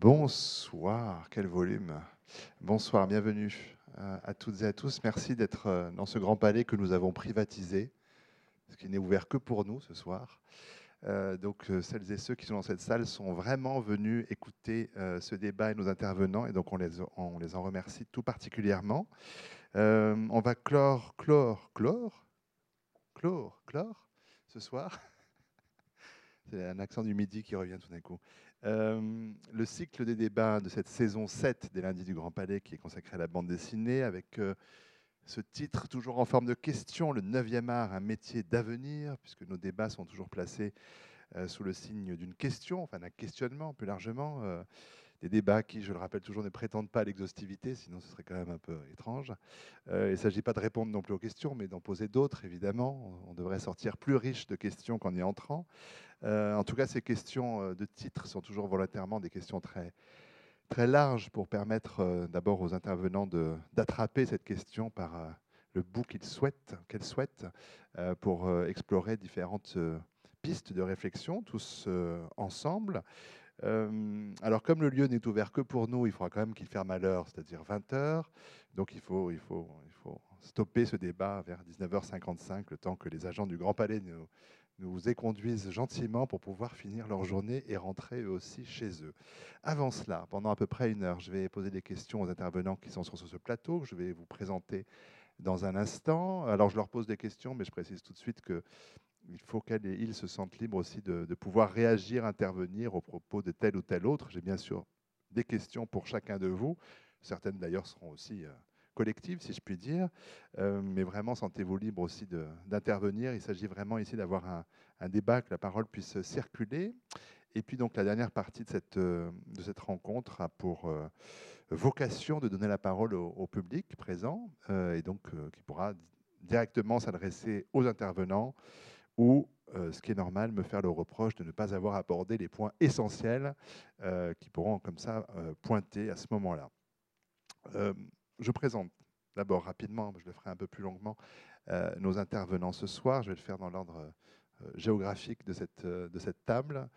Bonsoir, quel volume. Bonsoir, bienvenue euh, à toutes et à tous. Merci d'être euh, dans ce grand palais que nous avons privatisé, ce qui n'est ouvert que pour nous ce soir. Euh, donc celles et ceux qui sont dans cette salle sont vraiment venus écouter ce débat et nos intervenants, et donc on les, on les en remercie tout particulièrement. on va clore, clore, clore, clore, clore ce soir. C'est un accent du midi qui revient tout d'un coup. Euh, le cycle des débats de cette saison 7 des lundis du Grand Palais qui est consacré à la bande dessinée avec euh, ce titre toujours en forme de question, le 9e art, un métier d'avenir, puisque nos débats sont toujours placés euh, sous le signe d'une question, enfin d'un questionnement plus largement. Des débats qui, je le rappelle toujours, ne prétendent pas à l'exhaustivité, sinon ce serait quand même un peu étrange. il ne s'agit pas de répondre non plus aux questions, mais d'en poser d'autres, évidemment. On devrait sortir plus riche de questions qu'en y entrant. Euh, en tout cas, ces questions euh, de titre sont toujours volontairement des questions très, très larges pour permettre euh, d'abord aux intervenants d'attraper cette question par le bout qu'ils souhaitent, qu'elles souhaitent, pour explorer différentes pistes de réflexion, tous ensemble. Alors, comme le lieu n'est ouvert que pour nous, il faudra quand même qu'il ferme à l'heure, c'est-à-dire 20 h Donc, il faut, il, faut, il faut stopper ce débat vers 19h55, le temps que les agents du Grand Palais nous, nous éconduisent gentiment pour pouvoir finir leur journée et rentrer eux aussi chez eux. Avant cela, pendant à peu près une heure, je vais poser des questions aux intervenants qui sont sur ce plateau, que je vais vous présenter dans un instant. Alors je leur pose des questions, mais je précise tout de suite que il faut qu'elles et ils se sentent libres aussi de, pouvoir réagir, intervenir au propos de tel ou tel autre. J'ai bien sûr des questions pour chacun de vous. Certaines d'ailleurs seront aussi euh, collective, si je puis dire. Euh, mais vraiment, sentez-vous libre aussi d'intervenir. Il s'agit vraiment ici d'avoir un, débat, que la parole puisse circuler. Et puis donc la dernière partie de cette, euh, rencontre a pour vocation de donner la parole au, public présent et donc qui pourra directement s'adresser aux intervenants ou, ce qui est normal, me faire le reproche de ne pas avoir abordé les points essentiels qui pourront comme ça pointer à ce moment-là je présente d'abord rapidement, je le ferai un peu plus longuement, euh, nos intervenants ce soir. Je vais le faire dans l'ordre euh, géographique de cette, euh, de table.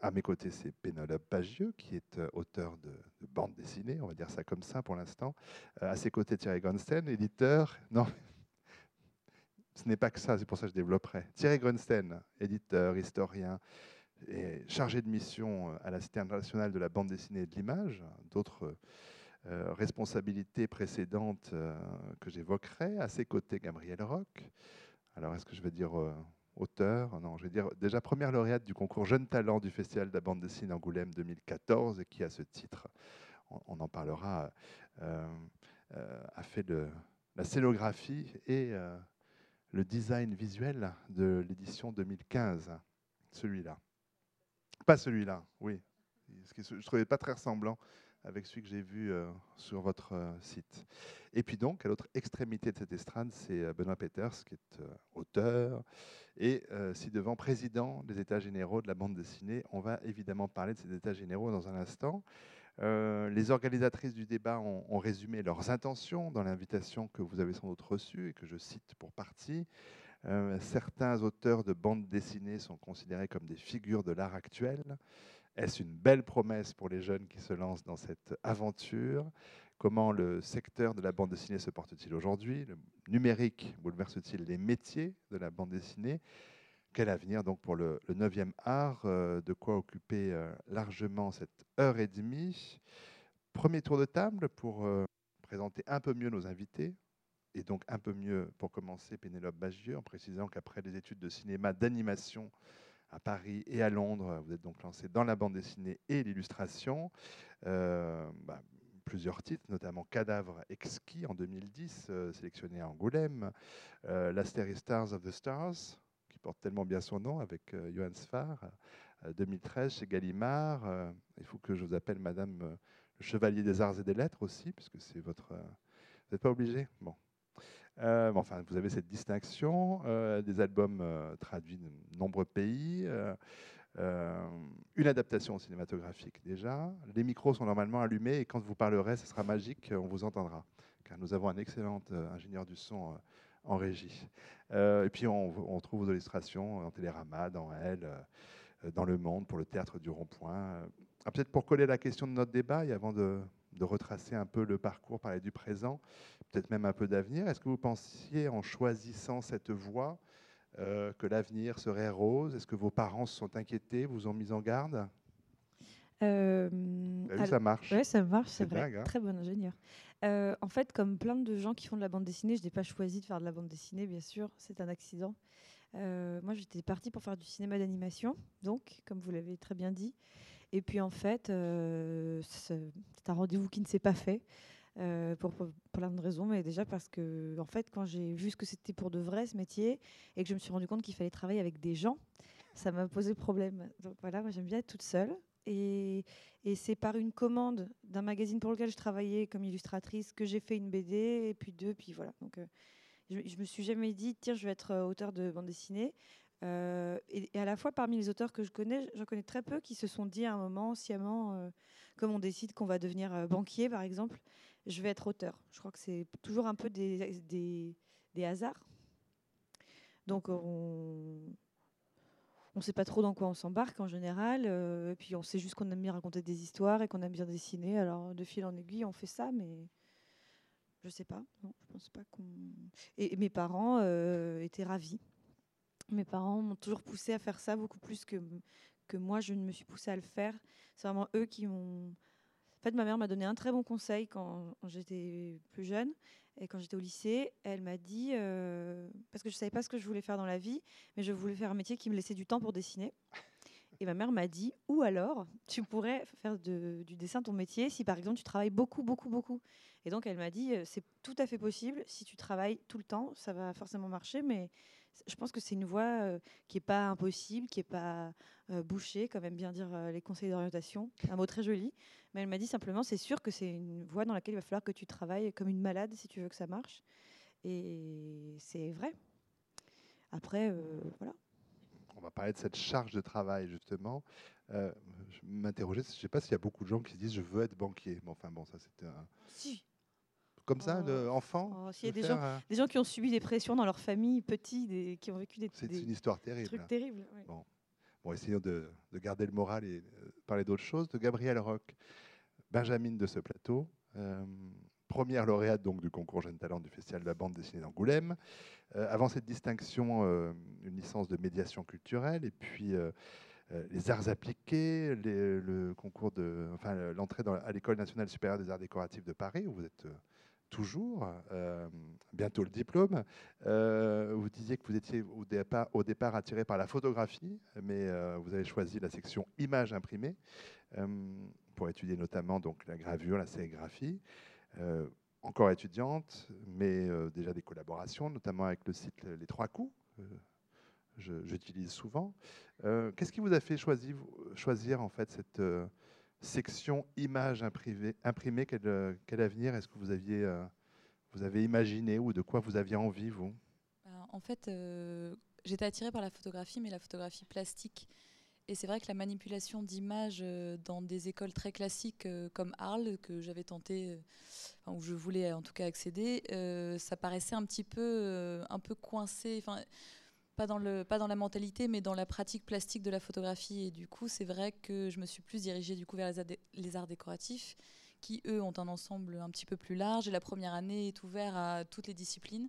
à mes côtés, c'est Pénélope Pagieux, qui est auteur de, bande dessinée, on va dire ça comme ça pour l'instant. à ses côtés, Thierry Grunstein, éditeur. Non, ce n'est pas que ça, c'est pour ça que je développerai. Thierry Grunstein, éditeur, historien, et chargé de mission à la Cité internationale de la bande dessinée et de l'image. D'autres euh, responsabilités précédentes euh, que j'évoquerai. À ses côtés, Gabriel Roch. Alors, est-ce que je vais dire euh, auteur? Non, je vais dire déjà première lauréate du concours Jeune Talent du Festival de la bande dessinée Angoulême 2014 et qui, à ce titre, on, en parlera, a fait la scénographie et le design visuel de l'édition 2015. Celui-là. Pas celui-là, oui. Je ne trouvais pas très ressemblant avec celui que j'ai vu euh, sur votre euh, site. Et puis donc, à l'autre extrémité de cette estrade, c'est euh, Benoît Peters, qui est auteur, et ci-devant président des États généraux de la bande dessinée. On va évidemment parler de ces États généraux dans un instant. Les organisatrices du débat ont, résumé leurs intentions dans l'invitation que vous avez sans doute reçue et que je cite pour partie. certains auteurs de bande dessinée sont considérés comme des figures de l'art actuel. Est-ce une belle promesse pour les jeunes qui se lancent dans cette aventure? Comment le secteur de la bande dessinée se porte-t-il aujourd'hui? Le numérique bouleverse-t-il les métiers de la bande dessinée? Quel avenir donc pour le, 9e art euh, De quoi occuper euh, largement cette heure et demie Premier tour de table pour euh, présenter un peu mieux nos invités. Et donc un peu mieux, pour commencer, Pénélope Bagieux, en précisant qu'après des études de cinéma, d'animation, à Paris et à Londres. Vous êtes donc lancé dans la bande dessinée et l'illustration. Bah, plusieurs titres, notamment Cadavre exquis en 2010, euh, sélectionné à Angoulême, L'Astery Stars of the Stars, porte tellement bien son nom, avec Johan Sfar, 2013 chez Gallimard. il faut que je vous appelle Madame le Chevalier des Arts et des Lettres aussi, puisque c'est votre... vous n'êtes pas obligé Bon, euh, enfin, vous avez cette distinction, euh, des albums euh, traduits de nombreux pays, une adaptation cinématographique déjà. Les micros sont normalement allumés et quand vous parlerez, ce sera magique, on vous entendra, car nous avons un excellent ingénieur du son en régie. et puis on, on, trouve vos illustrations en Télérama, dans Elle, dans Le Monde, pour le théâtre du Rond-Point. ah, peut-être pour coller la question de notre débat, et avant de, retracer un peu le parcours, parler du présent, peut-être même un peu d'avenir, est-ce que vous pensiez, en choisissant cette voie, euh, que l'avenir serait rose? Est-ce que vos parents se sont inquiétés, vous ont mis en garde? Euh, ça marche. Oui, ça marche, c'est vrai. Hein. Très bon ingénieur. Euh, en fait, comme plein de gens qui font de la bande dessinée, je n'ai pas choisi de faire de la bande dessinée, bien sûr, c'est un accident. Euh, moi, j'étais partie pour faire du cinéma d'animation, donc, comme vous l'avez très bien dit. Et puis, en fait, c'est un rendez-vous qui ne s'est pas fait. pour, plein de raisons, mais déjà parce que, en fait, quand j'ai vu ce que c'était pour de vrai ce métier et que je me suis rendu compte qu'il fallait travailler avec des gens, ça m'a posé problème. Donc voilà, moi j'aime bien être toute seule. Et, c'est par une commande d'un magazine pour lequel je travaillais comme illustratrice que j'ai fait une BD, et puis deux, puis voilà. Donc, euh, je, ne me suis jamais dit, tiens, je vais être euh, auteur de bande dessinée. Euh, et, à la fois, parmi les auteurs que je connais, j'en connais très peu qui se sont dit à un moment, sciemment, comme on décide qu'on va devenir banquier, par exemple, je vais être auteur. Je crois que c'est toujours un peu des, des, des hasards. Donc, on, on ne sait pas trop dans quoi on s'embarque en général. Euh, puis on sait juste qu'on aime bien raconter des histoires et qu'on aime bien dessiner. Alors de fil en aiguille, on fait ça, mais je sais pas. Pense pas. Et, mes parents euh, étaient ravis. Mes parents m'ont toujours poussé à faire ça beaucoup plus que que moi je ne me suis poussée à le faire. C'est vraiment eux qui m'ont. En fait, ma mère m'a donné un très bon conseil quand j'étais plus jeune. Et quand j'étais au lycée, elle m'a dit, euh, parce que je ne savais pas ce que je voulais faire dans la vie, mais je voulais faire un métier qui me laissait du temps pour dessiner. Et ma mère m'a dit, ou alors, tu pourrais faire du dessin ton métier si par exemple tu travailles beaucoup, beaucoup, beaucoup. Et donc elle m'a dit, euh, c'est tout à fait possible, si tu travailles tout le temps, ça va forcément marcher, mais je pense que c'est une voie euh, qui n'est pas impossible, qui n'est pas bouchée, quand même bien dire les conseils d'orientation, un mot très joli. Mais elle m'a dit simplement, c'est sûr que c'est une voie dans laquelle il va falloir que tu travailles comme une malade si tu veux que ça marche. Et c'est vrai. Après, euh, voilà. On va parler de cette charge de travail, justement. Euh, je m'interrogeais, je ne sais pas s'il y a beaucoup de gens qui se disent je veux être banquier. Mais enfin, bon, ça c'était un. Si. Comme ça, oh. enfant oh, S'il y a des gens, des gens qui ont subi des pressions dans leur famille, petits, des, qui ont vécu des, c'est une histoire terrible. trucs terribles. Bon. Bon, essayons de, garder le moral et euh, parler d'autres choses. De Gabriel Roch, Benjamin de ce plateau, euh, première lauréate donc du concours Jeune Talent du Festival de la bande dessinée d'Angoulême. Euh, avant cette distinction, une licence de médiation culturelle et puis les arts appliqués, le concours de, enfin l'entrée à l'école nationale supérieure des arts décoratifs de Paris où vous êtes toujours, euh, bientôt le diplôme. Euh, vous disiez que vous étiez au départ, attiré par la photographie, mais euh, vous avez choisi la section images imprimées pour étudier notamment donc, la gravure, la sérigraphie. encore étudiante, mais déjà des collaborations, notamment avec le site Les Trois Coups, j'utilise souvent. Qu'est-ce qui vous a fait choisir, choisir en fait cette section images imprimées, quel, euh, quel avenir est-ce que vous aviez euh, vous avez imaginé ou de quoi vous aviez envie, vous? Ben, En fait, euh, j'étais attirée par la photographie, mais la photographie plastique. Et c'est vrai que la manipulation d'images dans des écoles très classiques comme Arles, que j'avais tenté, enfin, où je voulais en tout cas accéder, ça paraissait un petit peu, un peu coincé. Pas dans, la mentalité, mais dans la pratique plastique de la photographie. Et du coup, c'est vrai que je me suis plus dirigée du coup vers les, arts décoratifs, qui eux ont un ensemble un petit peu plus large. Et la première année est ouverte à toutes les disciplines.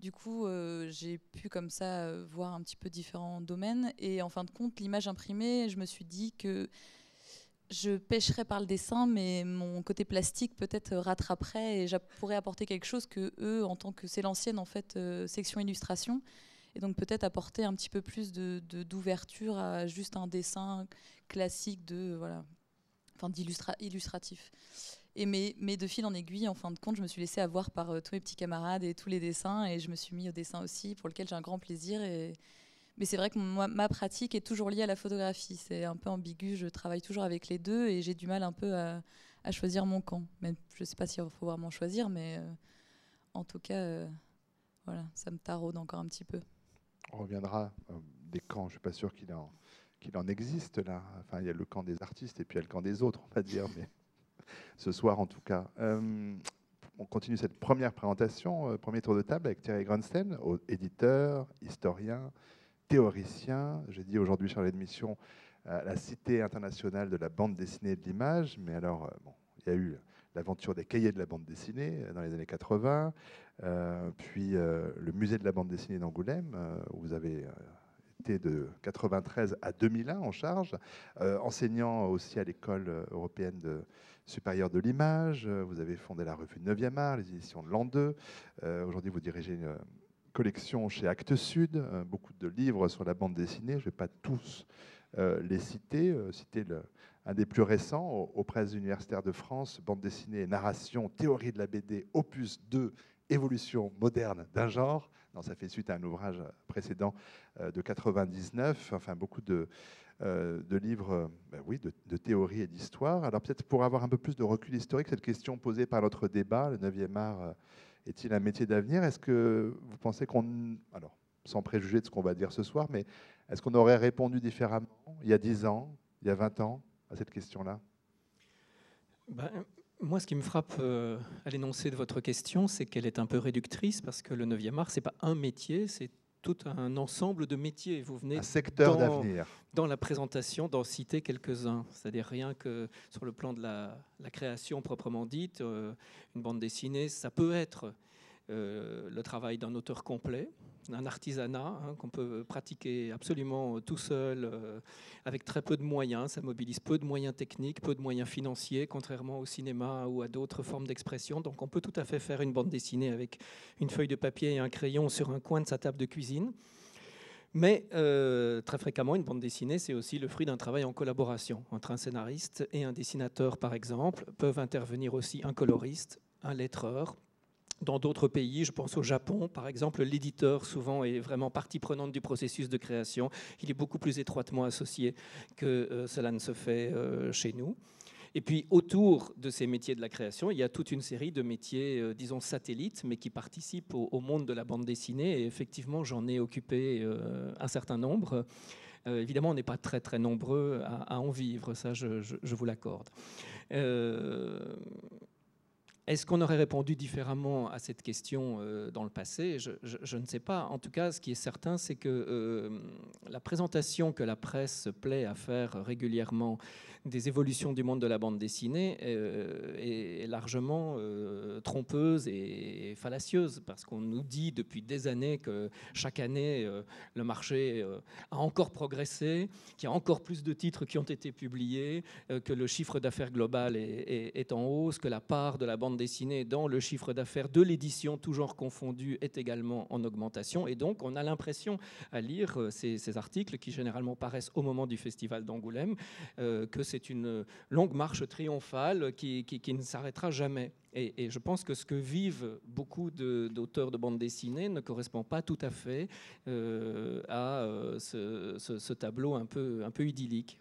Du coup, euh, j'ai pu comme ça voir un petit peu différents domaines. Et en fin de compte, l'image imprimée, je me suis dit que je pêcherais par le dessin, mais mon côté plastique peut-être rattraperait et je pourrais apporter quelque chose que eux, en tant que c'est l'ancienne en fait euh, section illustration, et donc peut-être apporter un petit peu plus de, d'ouverture à juste un dessin classique de voilà, enfin. Et mais, mais, de fil en aiguille, en fin de compte, je me suis laissée avoir par euh, tous mes petits camarades et tous les dessins, et je me suis mis au dessin aussi, pour lequel j'ai un grand plaisir. Mais c'est vrai que ma pratique est toujours liée à la photographie. C'est un peu ambigu, je travaille toujours avec les deux, et j'ai du mal un peu à, choisir mon camp. Je ne sais pas s'il faut vraiment choisir, mais euh, en tout cas, euh, voilà, ça me taraude encore un petit peu on reviendra euh, des camps. Je ne suis pas sûr qu'il en, qu'il en existe là. Enfin, il y a le camp des artistes et puis il y a le camp des autres, on va dire. Mais ce soir, en tout cas. Euh, on continue cette première présentation, euh, premier tour de table avec Thierry Grunstein, éditeur, historien, théoricien. J'ai dit aujourd'hui chargé de mission la Cité internationale de la bande dessinée et de l'image. Mais alors, bon, il y a eu l'aventure des cahiers de la bande dessinée dans les années 80, puis le musée de la bande dessinée d'Angoulême, où vous avez été de 93 à 2001 en charge, enseignant aussi à l'école européenne supérieure de l'image. Vous avez fondé la revue 9e art, les éditions de l'an 2. Aujourd'hui, vous dirigez une collection chez Actes Sud, beaucoup de livres sur la bande dessinée. Je ne vais pas tous les citer. citer le, un des plus récents aux, presses universitaires de France, bande dessinée narration, théorie de la BD, opus 2, évolution moderne d'un genre. Ça fait suite à un ouvrage précédent de 99. Enfin, beaucoup de, euh, de livres euh, ben oui, de, théorie et d'histoire. Alors peut-être pour avoir un peu plus de recul historique, cette question posée par notre débat, le 9e art euh, est-il un métier d'avenir? Est-ce que vous pensez qu'on... Alors, sans préjuger de ce qu'on va dire ce soir, mais est-ce qu'on aurait répondu différemment il y a 10 ans, il y a 20 ans à cette question-là? Ben, moi, ce qui me frappe à l'énoncé de votre question, c'est qu'elle est un peu réductrice parce que le 9e art, ce n'est pas un métier, c'est tout un ensemble de métiers. Vous venez un secteur d'avenir. Dans la présentation, d'en citer quelques-uns. C'est-à-dire rien que sur le plan de la, création proprement dite, euh, une bande dessinée, ça peut être le travail d'un auteur complet, un artisanat hein, qu'on peut pratiquer absolument tout seul, euh, avec très peu de moyens. Ça mobilise peu de moyens techniques, peu de moyens financiers, contrairement au cinéma ou à d'autres formes d'expression. Donc on peut tout à fait faire une bande dessinée avec une feuille de papier et un crayon sur un coin de sa table de cuisine. Mais euh, très fréquemment, une bande dessinée, c'est aussi le fruit d'un travail en collaboration entre un scénariste et un dessinateur, par exemple. Peuvent intervenir aussi un coloriste, un lettreur, dans d'autres pays, je pense au Japon par exemple, l'éditeur souvent est vraiment partie prenante du processus de création. Il est beaucoup plus étroitement associé que euh, cela ne se fait euh, chez nous. Et puis autour de ces métiers de la création, il y a toute une série de métiers, euh, disons, satellites, mais qui participent au, monde de la bande dessinée. Et effectivement, j'en ai occupé un certain nombre. évidemment, on n'est pas très très nombreux à, en vivre, ça je, je vous l'accorde. Est-ce qu'on aurait répondu différemment à cette question euh, dans le passé? Je, ne sais pas. En tout cas, ce qui est certain, c'est que euh, la présentation que la presse plaît à faire régulièrement des évolutions du monde de la bande dessinée euh, est largement euh, trompeuse et fallacieuse, parce qu'on nous dit depuis des années que chaque année, euh, le marché a encore progressé, qu'il y a encore plus de titres qui ont été publiés, que le chiffre d'affaires global est, en hausse, que la part de la bande dessinée dans le chiffre d'affaires de l'édition, toujours confondu, est également en augmentation. Et donc, on a l'impression, à lire ces, articles, qui généralement paraissent au moment du festival d'Angoulême, que c'est c'est une longue marche triomphale qui, ne s'arrêtera jamais. Et, je pense que ce que vivent beaucoup d'auteurs de, bande dessinée ne correspond pas tout à fait euh, à euh, ce, tableau un peu, un peu idyllique.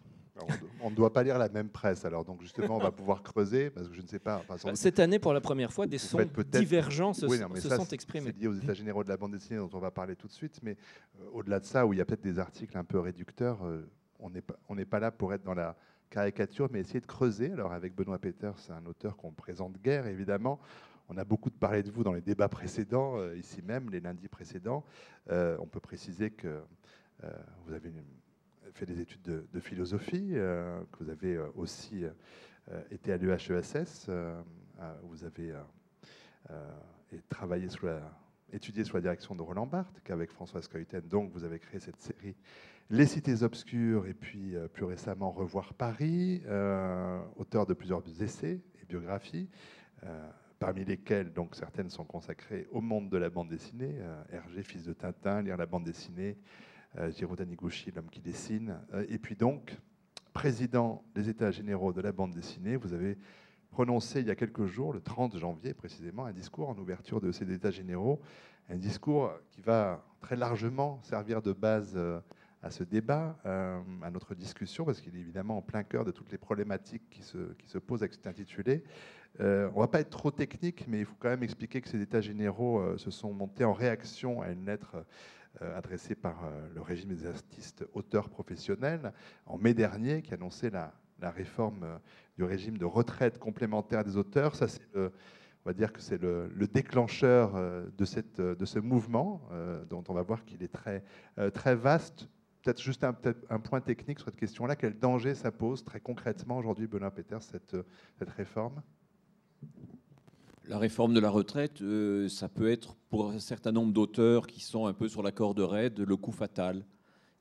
on ne doit pas lire la même presse, alors donc justement on va pouvoir creuser, parce que je ne sais pas. Cette année, pour la première fois, des sons divergents se, sont exprimés. C'est lié aux États généraux de la bande dessinée dont on va parler tout de suite, mais euh, au-delà de ça, où il y a peut-être des articles un peu réducteurs, on n'est pas, pas là pour être dans la caricature, mais essayer de creuser. Alors avec Benoît Peters, c'est un auteur qu'on présente guère, évidemment. On a beaucoup parlé de vous dans les débats précédents, euh, ici même, les lundis précédents. Euh, on peut préciser que euh, vous avez fait des études de, philosophie, que vous avez aussi été à l'UHESS, vous avez étudié sous la direction de Roland Barthes, qu'avec Françoise Coyten, donc vous avez créé cette série les cités obscures et puis euh, plus récemment Revoir Paris, euh, auteur de plusieurs essais et biographies, euh, parmi lesquels donc certaines sont consacrées au monde de la bande dessinée, Hergé, fils de Tintin, lire la bande dessinée, Jiro Taniguchi, l'homme qui dessine, et puis donc président des États généraux de la bande dessinée, vous avez prononcé il y a quelques jours, le 30 janvier précisément, un discours en ouverture de ces États généraux, un discours qui va très largement servir de base à ce débat, euh, à notre discussion, parce qu'il est évidemment en plein cœur de toutes les problématiques qui se, qui se posent avec cet intitulé. Euh, on ne va pas être trop technique, mais il faut quand même expliquer que ces états généraux euh, se sont montés en réaction à une lettre adressée par le régime des artistes auteurs professionnels en mai dernier, qui annonçait la, la réforme du régime de retraite complémentaire des auteurs. Ça, on va dire que c'est le, le, déclencheur de, cette, de ce mouvement, dont on va voir qu'il est très, très vaste, peut-être juste un, point technique sur cette question-là. Quel danger ça pose très concrètement aujourd'hui, Benoît Peters, cette, cette réforme? La réforme de la retraite, euh, ça peut être pour un certain nombre d'auteurs qui sont un peu sur la corde raide le coup fatal.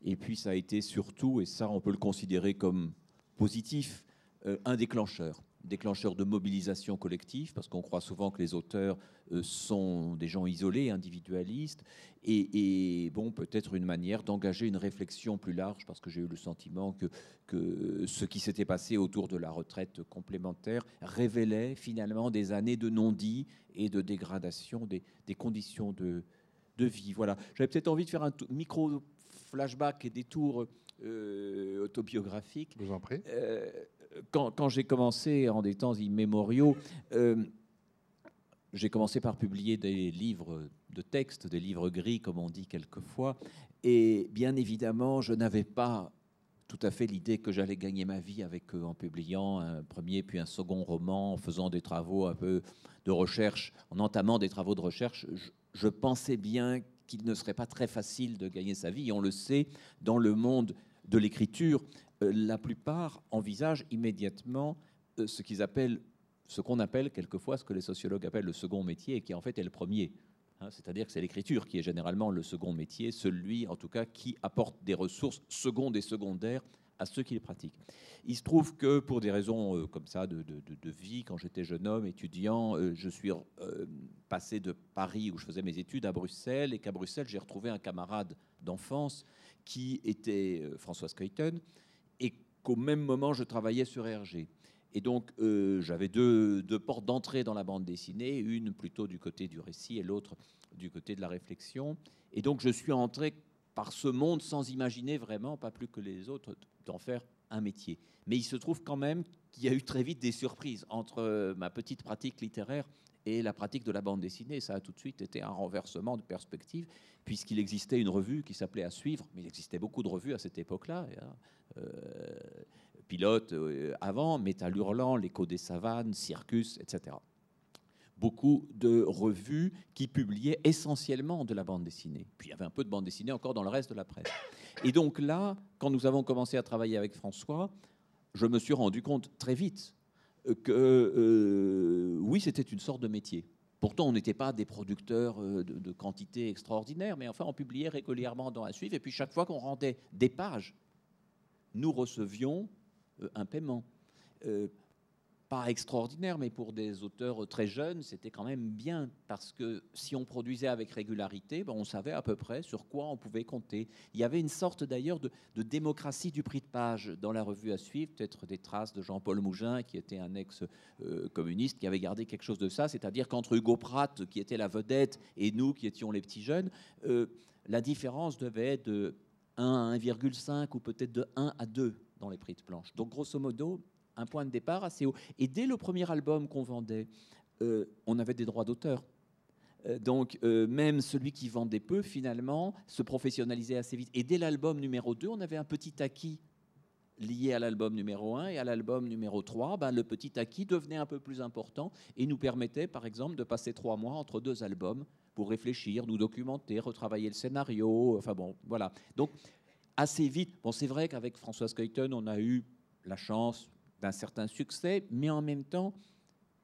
Et puis ça a été surtout, et ça on peut le considérer comme positif, euh, un déclencheur déclencheur de mobilisation collective, parce qu'on croit souvent que les auteurs euh, sont des gens isolés, individualistes, et, bon, peut-être une manière d'engager une réflexion plus large, parce que j'ai eu le sentiment que, que ce qui s'était passé autour de la retraite complémentaire révélait finalement des années de non-dit et de dégradation des, conditions de, de vie. Voilà, j'avais peut-être envie de faire un micro flashback et des tours euh, vous en prie. Euh, quand, j'ai commencé en des temps immémoriaux, euh, j'ai commencé par publier des livres de texte, des livres gris, comme on dit quelquefois. Et bien évidemment, je n'avais pas tout à fait l'idée que j'allais gagner ma vie avec eux en publiant un premier puis un second roman, en faisant des travaux un peu de recherche, en entamant des travaux de recherche. Je, pensais bien qu'il ne serait pas très facile de gagner sa vie. Et on le sait, dans le monde de l'écriture, euh, la plupart envisagent immédiatement euh, ce qu'ils appellent, ce qu'on appelle quelquefois, ce que les sociologues appellent le second métier, et qui en fait est le premier. Hein, c'est-à-dire que c'est l'écriture qui est généralement le second métier, celui en tout cas qui apporte des ressources secondes et secondaires à ceux qui les pratiquent. Il se trouve que pour des raisons euh, comme ça de, vie, quand j'étais jeune homme étudiant, je suis passé de Paris où je faisais mes études à Bruxelles et qu'à Bruxelles j'ai retrouvé un camarade d'enfance qui était François Skeuten et qu'au même moment, je travaillais sur RG. Et donc, euh, j'avais deux, portes d'entrée dans la bande dessinée, une plutôt du côté du récit et l'autre du côté de la réflexion. Et donc, je suis entré par ce monde sans imaginer vraiment, pas plus que les autres, d'en faire un métier. Mais il se trouve quand même qu'il y a eu très vite des surprises entre euh, ma petite pratique littéraire et la pratique de la bande dessinée. Ça a tout de suite été un renversement de perspective, puisqu'il existait une revue qui s'appelait À suivre, mais il existait beaucoup de revues à cette époque-là. Euh, pilote euh, avant, Métal Hurlant, L'écho des savanes, Circus, etc. Beaucoup de revues qui publiaient essentiellement de la bande dessinée. Puis il y avait un peu de bande dessinée encore dans le reste de la presse. Et donc là, quand nous avons commencé à travailler avec François, je me suis rendu compte très vite que euh, oui, c'était une sorte de métier. Pourtant, on n'était pas des producteurs euh, de, de quantité extraordinaire, mais enfin, on publiait régulièrement dans un suivre. Et puis, chaque fois qu'on rendait des pages, nous recevions euh, un paiement pas extraordinaire, mais pour des auteurs très jeunes, c'était quand même bien, parce que si on produisait avec régularité, ben on savait à peu près sur quoi on pouvait compter. Il y avait une sorte d'ailleurs de, démocratie du prix de page dans la revue à suivre, peut-être des traces de Jean-Paul Mougin, qui était un ex-communiste, qui avait gardé quelque chose de ça, c'est-à-dire qu'entre Hugo Pratt, qui était la vedette, et nous, qui étions les petits jeunes, euh, la différence devait être de 1 à 1,5 ou peut-être de 1 à 2 dans les prix de planche. Donc grosso modo, un point de départ assez haut. Et dès le premier album qu'on vendait, euh, on avait des droits d'auteur. Euh, donc euh, même celui qui vendait peu, finalement, se professionnalisait assez vite. Et dès l'album numéro 2, on avait un petit acquis lié à l'album numéro 1 et à l'album numéro 3, ben, le petit acquis devenait un peu plus important et nous permettait, par exemple, de passer trois mois entre deux albums pour réfléchir, nous documenter, retravailler le scénario. Enfin bon, voilà. Donc, assez vite, bon, c'est vrai qu'avec François Skeuten, on a eu la chance, d'un certain succès, mais en même temps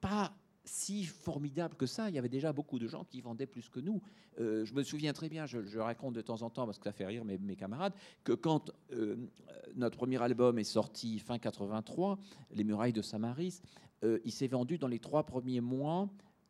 pas si formidable que ça. Il y avait déjà beaucoup de gens qui vendaient plus que nous. Euh, je me souviens très bien, je, raconte de temps en temps, parce que ça fait rire mes, camarades, que quand euh, notre premier album est sorti fin 83, Les Murailles de Samaris, euh, il s'est vendu dans les trois premiers mois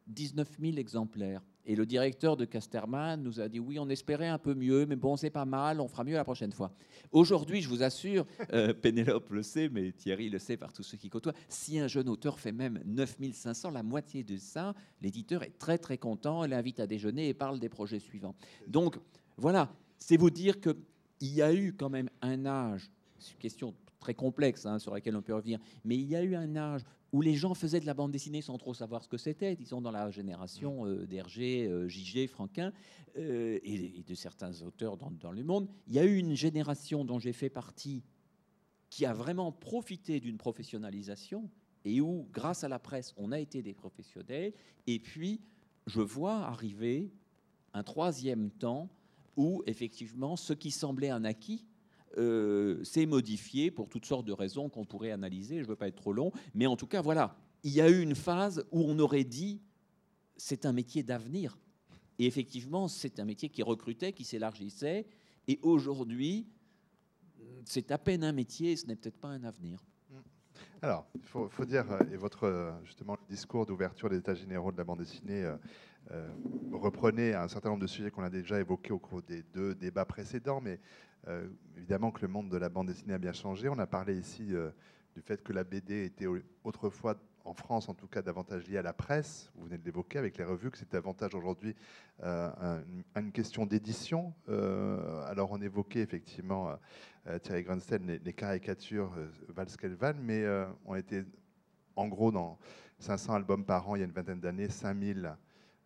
19 000 exemplaires. Et le directeur de Casterman nous a dit oui, on espérait un peu mieux, mais bon, c'est pas mal, on fera mieux la prochaine fois. Aujourd'hui, je vous assure, euh, Pénélope le sait, mais Thierry le sait par tous ceux qui côtoient, si un jeune auteur fait même 9500, la moitié de ça, l'éditeur est très très content, l'invite à déjeuner et parle des projets suivants. Donc voilà, c'est vous dire qu'il y a eu quand même un âge, question très complexe hein, sur laquelle on peut revenir, mais il y a eu un âge où les gens faisaient de la bande dessinée sans trop savoir ce que c'était, disons dans la génération euh, d'Hergé, euh, Franquin, euh, et, de certains auteurs dans, dans, le monde. Il y a eu une génération dont j'ai fait partie qui a vraiment profité d'une professionnalisation et où, grâce à la presse, on a été des professionnels. Et puis, je vois arriver un troisième temps où, effectivement, ce qui semblait un acquis euh, s'est modifié pour toutes sortes de raisons qu'on pourrait analyser. Je ne veux pas être trop long, mais en tout cas, voilà, il y a eu une phase où on aurait dit c'est un métier d'avenir. Et effectivement, c'est un métier qui recrutait, qui s'élargissait. Et aujourd'hui, c'est à peine un métier, ce n'est peut-être pas un avenir. Alors, il faut, dire, et votre justement discours d'ouverture des états généraux de la bande dessinée euh, euh, reprenait un certain nombre de sujets qu'on a déjà évoqués au cours des deux débats précédents, mais euh, évidemment que le monde de la bande dessinée a bien changé. On a parlé ici du fait que la BD était autrefois en France en tout cas davantage lié à la presse, vous venez de l'évoquer avec les revues, que c'est davantage aujourd'hui euh, une question d'édition. Euh, alors on évoquait effectivement, euh, Thierry Grunstein, les, caricatures valent ce qu'elles valent, mais on était en gros dans 500 albums par an il y a une vingtaine d'années, 5000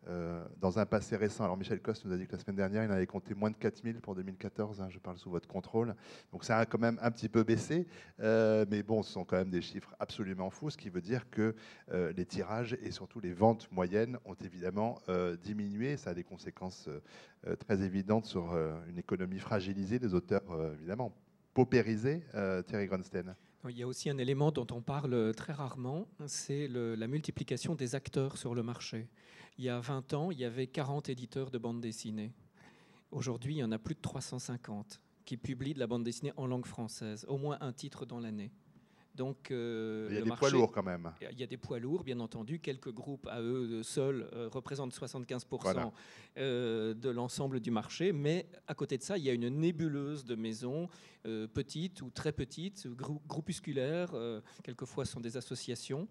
euh, dans un passé récent, alors Michel Coste nous a dit que la semaine dernière, il en avait compté moins de 4000 pour 2014, hein, je parle sous votre contrôle. Donc ça a quand même un petit peu baissé, euh, mais bon, ce sont quand même des chiffres absolument fous, ce qui veut dire que euh, les tirages et surtout les ventes moyennes ont évidemment diminué. Ça a des conséquences très évidentes sur une économie fragilisée, des auteurs évidemment paupérisés. Thierry Grunstein. Il y a aussi un élément dont on parle très rarement, c'est la multiplication des acteurs sur le marché. Il y a 20 ans, il y avait 40 éditeurs de bande dessinée. Aujourd'hui, il y en a plus de 350 qui publient de la bande dessinée en langue française, au moins un titre dans l'année. Donc, euh, il y a des poids lourds quand même. Il y a des poids lourds, bien entendu. Quelques groupes à eux seuls euh, représentent 75% euh, de l'ensemble du marché. Mais à côté de ça, il y a une nébuleuse de maisons euh, petites ou très petites, groupusculaires, euh, quelquefois sont des associations,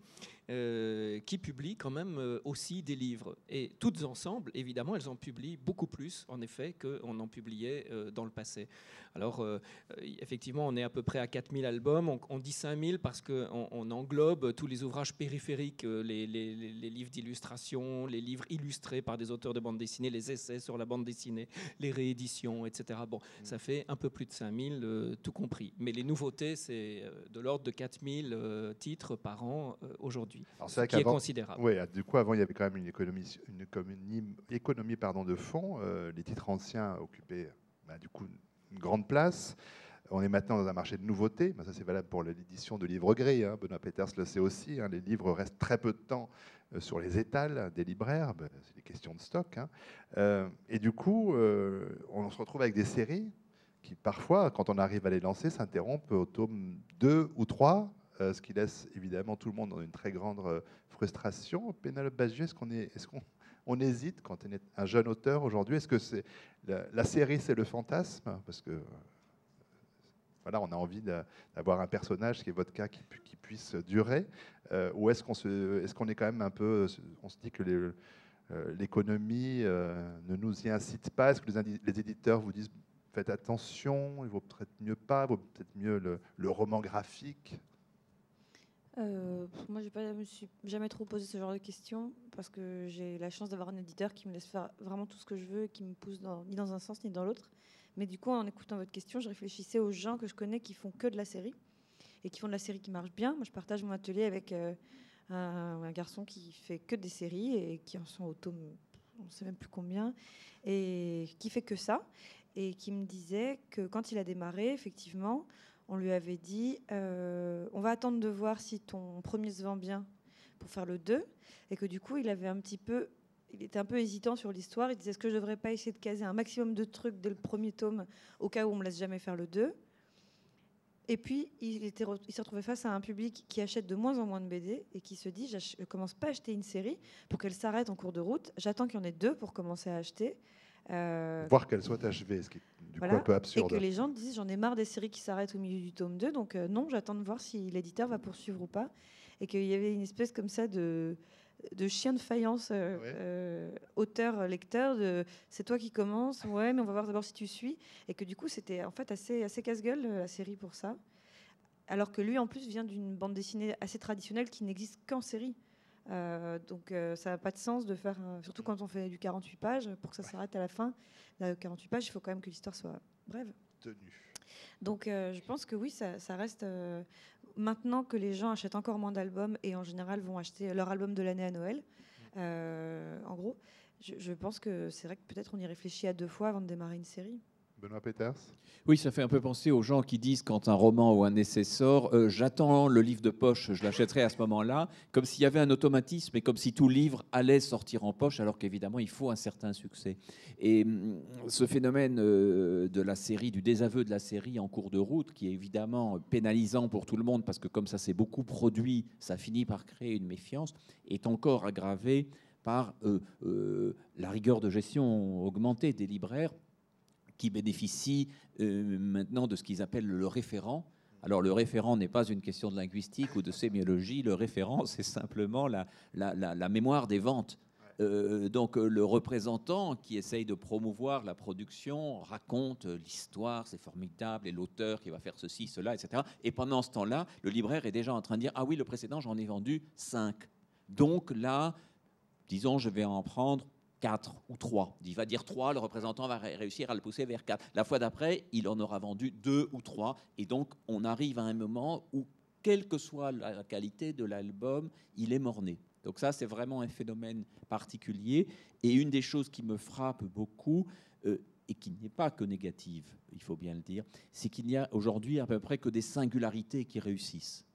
euh, qui publient quand même aussi des livres. Et toutes ensemble, évidemment, elles en publient beaucoup plus, en effet, qu'on en publiait dans le passé. Alors, effectivement, on est à peu près à 4000 albums. On, dit 5000 parce qu'on on englobe tous les ouvrages périphériques, les, les livres d'illustration, les livres illustrés par des auteurs de bande dessinée, les essais sur la bande dessinée, les rééditions, etc. Bon, mmh. ça fait un peu plus de 5000 tout compris. Mais les nouveautés, c'est euh, de l'ordre de 4000 euh, titres par an euh, aujourd'hui, ce qui est considérable. Oui, du coup, avant, il y avait quand même une économie, une économie, pardon, de fonds. les titres anciens occupaient bah, du coup une grande place. On est maintenant dans un marché de nouveautés. ça, c'est valable pour l'édition de livres gris. Hein. Benoît Peters le sait aussi. Hein. Les livres restent très peu de temps sur les étals des libraires. Bah, c'est des questions de stock. Hein. et du coup, on se retrouve avec des séries qui parfois, quand on arrive à les lancer, s'interrompent au tome 2 ou 3, euh, ce qui laisse évidemment tout le monde dans une très grande euh, frustration. Pénélope Bagier, est-ce qu'on on hésite quand on est un jeune auteur aujourd'hui? Est-ce que c'est la, série, c'est le fantasme? Parce que voilà, on a envie d'avoir un personnage qui est votre cas qui, puisse durer, euh, ou est-ce qu'on est quand même un peu, on se dit que l'économie ne nous y incite pas? Est-ce que les, éditeurs vous disent faites attention, il vaut peut-être mieux pas, il vaut peut-être mieux le, roman graphique? Euh, moi, je ne me suis jamais trop posé ce genre de questions parce que j'ai la chance d'avoir un éditeur qui me laisse faire vraiment tout ce que je veux et qui me pousse ni dans un sens ni dans l'autre. Mais du coup, en écoutant votre question, je réfléchissais aux gens que je connais qui font que de la série et qui font de la série qui marche bien. Moi, je partage mon atelier avec euh, un, garçon qui fait que des séries et qui en sont au tome, on ne sait même plus combien, et qui fait que ça et qui me disait que quand il a démarré, effectivement, on lui avait dit euh, on va attendre de voir si ton premier se vend bien pour faire le 2 et que du coup il avait un petit peu il était un peu hésitant sur l'histoire. Il disait est-ce que je devrais pas essayer de caser un maximum de trucs dès le premier tome au cas où on me laisse jamais faire le 2 et puis il, était, il s'est retrouvé face à un public qui achète de moins en moins de BD et qui se dit je ne commence pas à acheter une série pour qu'elle s'arrête en cours de route. J'attends qu'il y en ait deux pour commencer à acheter. Euh, Voir qu'elle soit achevée, ce qui est du coup un peu absurde. Et que les gens disent j'en ai marre des séries qui s'arrêtent au milieu du tome 2, donc euh, non, j'attends de voir si l'éditeur va poursuivre ou pas. Et qu'il y avait une espèce comme ça de, de chien de faïence euh, auteur-lecteur, de c'est toi qui commence, ouais, mais on va voir d'abord si tu suis. Et que du coup, c'était en fait assez, assez casse-gueule la série pour ça. Alors que lui, en plus, vient d'une bande dessinée assez traditionnelle qui n'existe qu'en série. Euh, donc euh, ça n'a pas de sens de faire, surtout quand on fait du 48 pages, pour que ça s'arrête à la fin. de 48 pages, il faut quand même que l'histoire soit brève. Tenue. Donc euh, je pense que oui, ça, reste. Maintenant que les gens achètent encore moins d'albums et en général vont acheter leur album de l'année à Noël, en gros, je, je pense que c'est vrai que peut-être on y réfléchit à deux fois avant de démarrer une série. Benoît Peters oui, ça fait un peu penser aux gens qui disent quand un roman ou un essai sort, euh, j'attends le livre de poche, je l'achèterai à ce moment-là, comme s'il y avait un automatisme et comme si tout livre allait sortir en poche, alors qu'évidemment il faut un certain succès. Et hum, ce phénomène euh, de la série, du désaveu de la série en cours de route, qui est évidemment pénalisant pour tout le monde, parce que comme ça s'est beaucoup produit, ça finit par créer une méfiance, est encore aggravé par euh, la rigueur de gestion augmentée des libraires qui bénéficient euh, maintenant de ce qu'ils appellent le référent. Alors le référent n'est pas une question de linguistique ou de sémiologie, le référent c'est simplement la, la, mémoire des ventes. Euh, donc euh, le représentant qui essaye de promouvoir la production raconte l'histoire, c'est formidable, et l'auteur qui va faire ceci, cela, etc. Et pendant ce temps-là, le libraire est déjà en train de dire, ah oui, le précédent, j'en ai vendu 5. Donc là, disons, je vais en prendre 4 ou 3. Il va dire 3, le représentant va réussir à le pousser vers 4. La fois d'après, il en aura vendu 2 ou 3. Et donc, on arrive à un moment où, quelle que soit la qualité de l'album, il est morné. Donc ça, c'est vraiment un phénomène particulier. Et une des choses qui me frappe beaucoup, euh, et qui n'est pas que négative, il faut bien le dire, c'est qu'il n'y a aujourd'hui à peu près que des singularités qui réussissent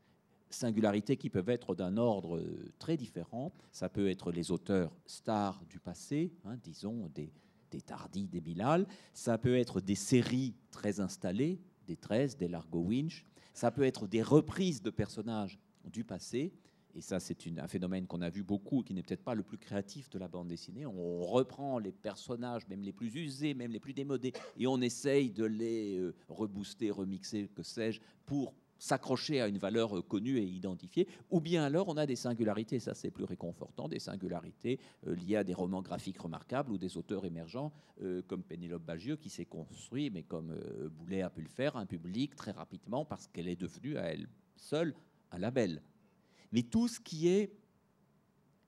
singularités qui peuvent être d'un ordre euh, très différent. Ça peut être les auteurs stars du passé, hein, disons des, des des Bilal. Ça peut être des séries très installées, des 13, des Largo Winch. Ça peut être des reprises de personnages du passé. Et ça, c'est un phénomène qu'on a vu beaucoup, qui n'est peut-être pas le plus créatif de la bande dessinée. On reprend les personnages, même les plus usés, même les plus démodés, et on essaye de les euh, rebooster, remixer, que sais-je, pour s'accrocher à une valeur euh, connue et identifiée, ou bien alors on a des singularités, ça c'est plus réconfortant, des singularités euh, liées à des romans graphiques remarquables ou des auteurs émergents euh, comme Pénélope Bagieux qui s'est construit, mais comme Boulet a pu le faire, un public très rapidement parce qu'elle est devenue à elle seule un label. Mais tout ce qui est,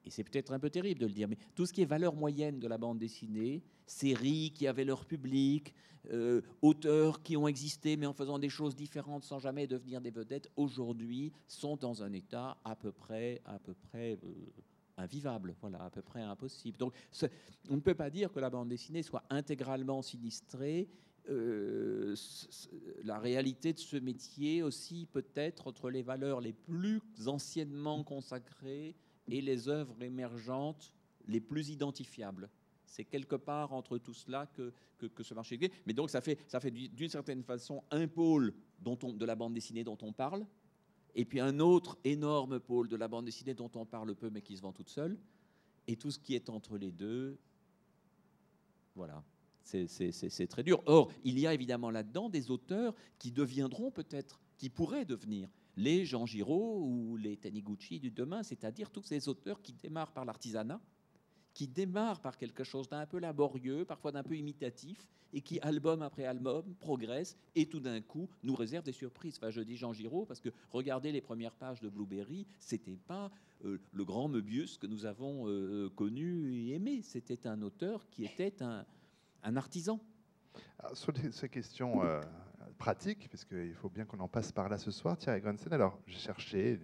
et c'est peut-être un peu terrible de le dire, mais tout ce qui est valeur moyenne de la bande dessinée, séries qui avaient leur public, euh, auteurs qui ont existé mais en faisant des choses différentes sans jamais devenir des vedettes, aujourd'hui sont dans un état à peu près, à peu près euh, invivable, voilà, à peu près impossible. Donc on ne peut pas dire que la bande dessinée soit intégralement sinistrée. Euh, la réalité de ce métier aussi peut-être entre les valeurs les plus anciennement consacrées et les œuvres émergentes les plus identifiables. C'est quelque part entre tout cela que, que, ce marché est. Mais donc ça fait, ça fait d'une certaine façon un pôle dont on, de la bande dessinée dont on parle, et puis un autre énorme pôle de la bande dessinée dont on parle peu mais qui se vend toute seule. Et tout ce qui est entre les deux, voilà, c'est très dur. Or, il y a évidemment là-dedans des auteurs qui deviendront peut-être, qui pourraient devenir les Jean Giraud ou les Taniguchi du demain, c'est-à-dire tous ces auteurs qui démarrent par l'artisanat, qui démarre par quelque chose d'un peu laborieux, parfois d'un peu imitatif, et qui, album après album, progresse et tout d'un coup nous réserve des surprises. Enfin, je dis Jean Giraud parce que regardez les premières pages de Blueberry, c'était pas euh, le grand Möbius que nous avons euh, connu et aimé. C'était un auteur qui était un, artisan. sur ces questions euh, pratiques, parce qu'il faut bien qu'on en passe par là ce soir, Thierry Grensen, alors j'ai cherché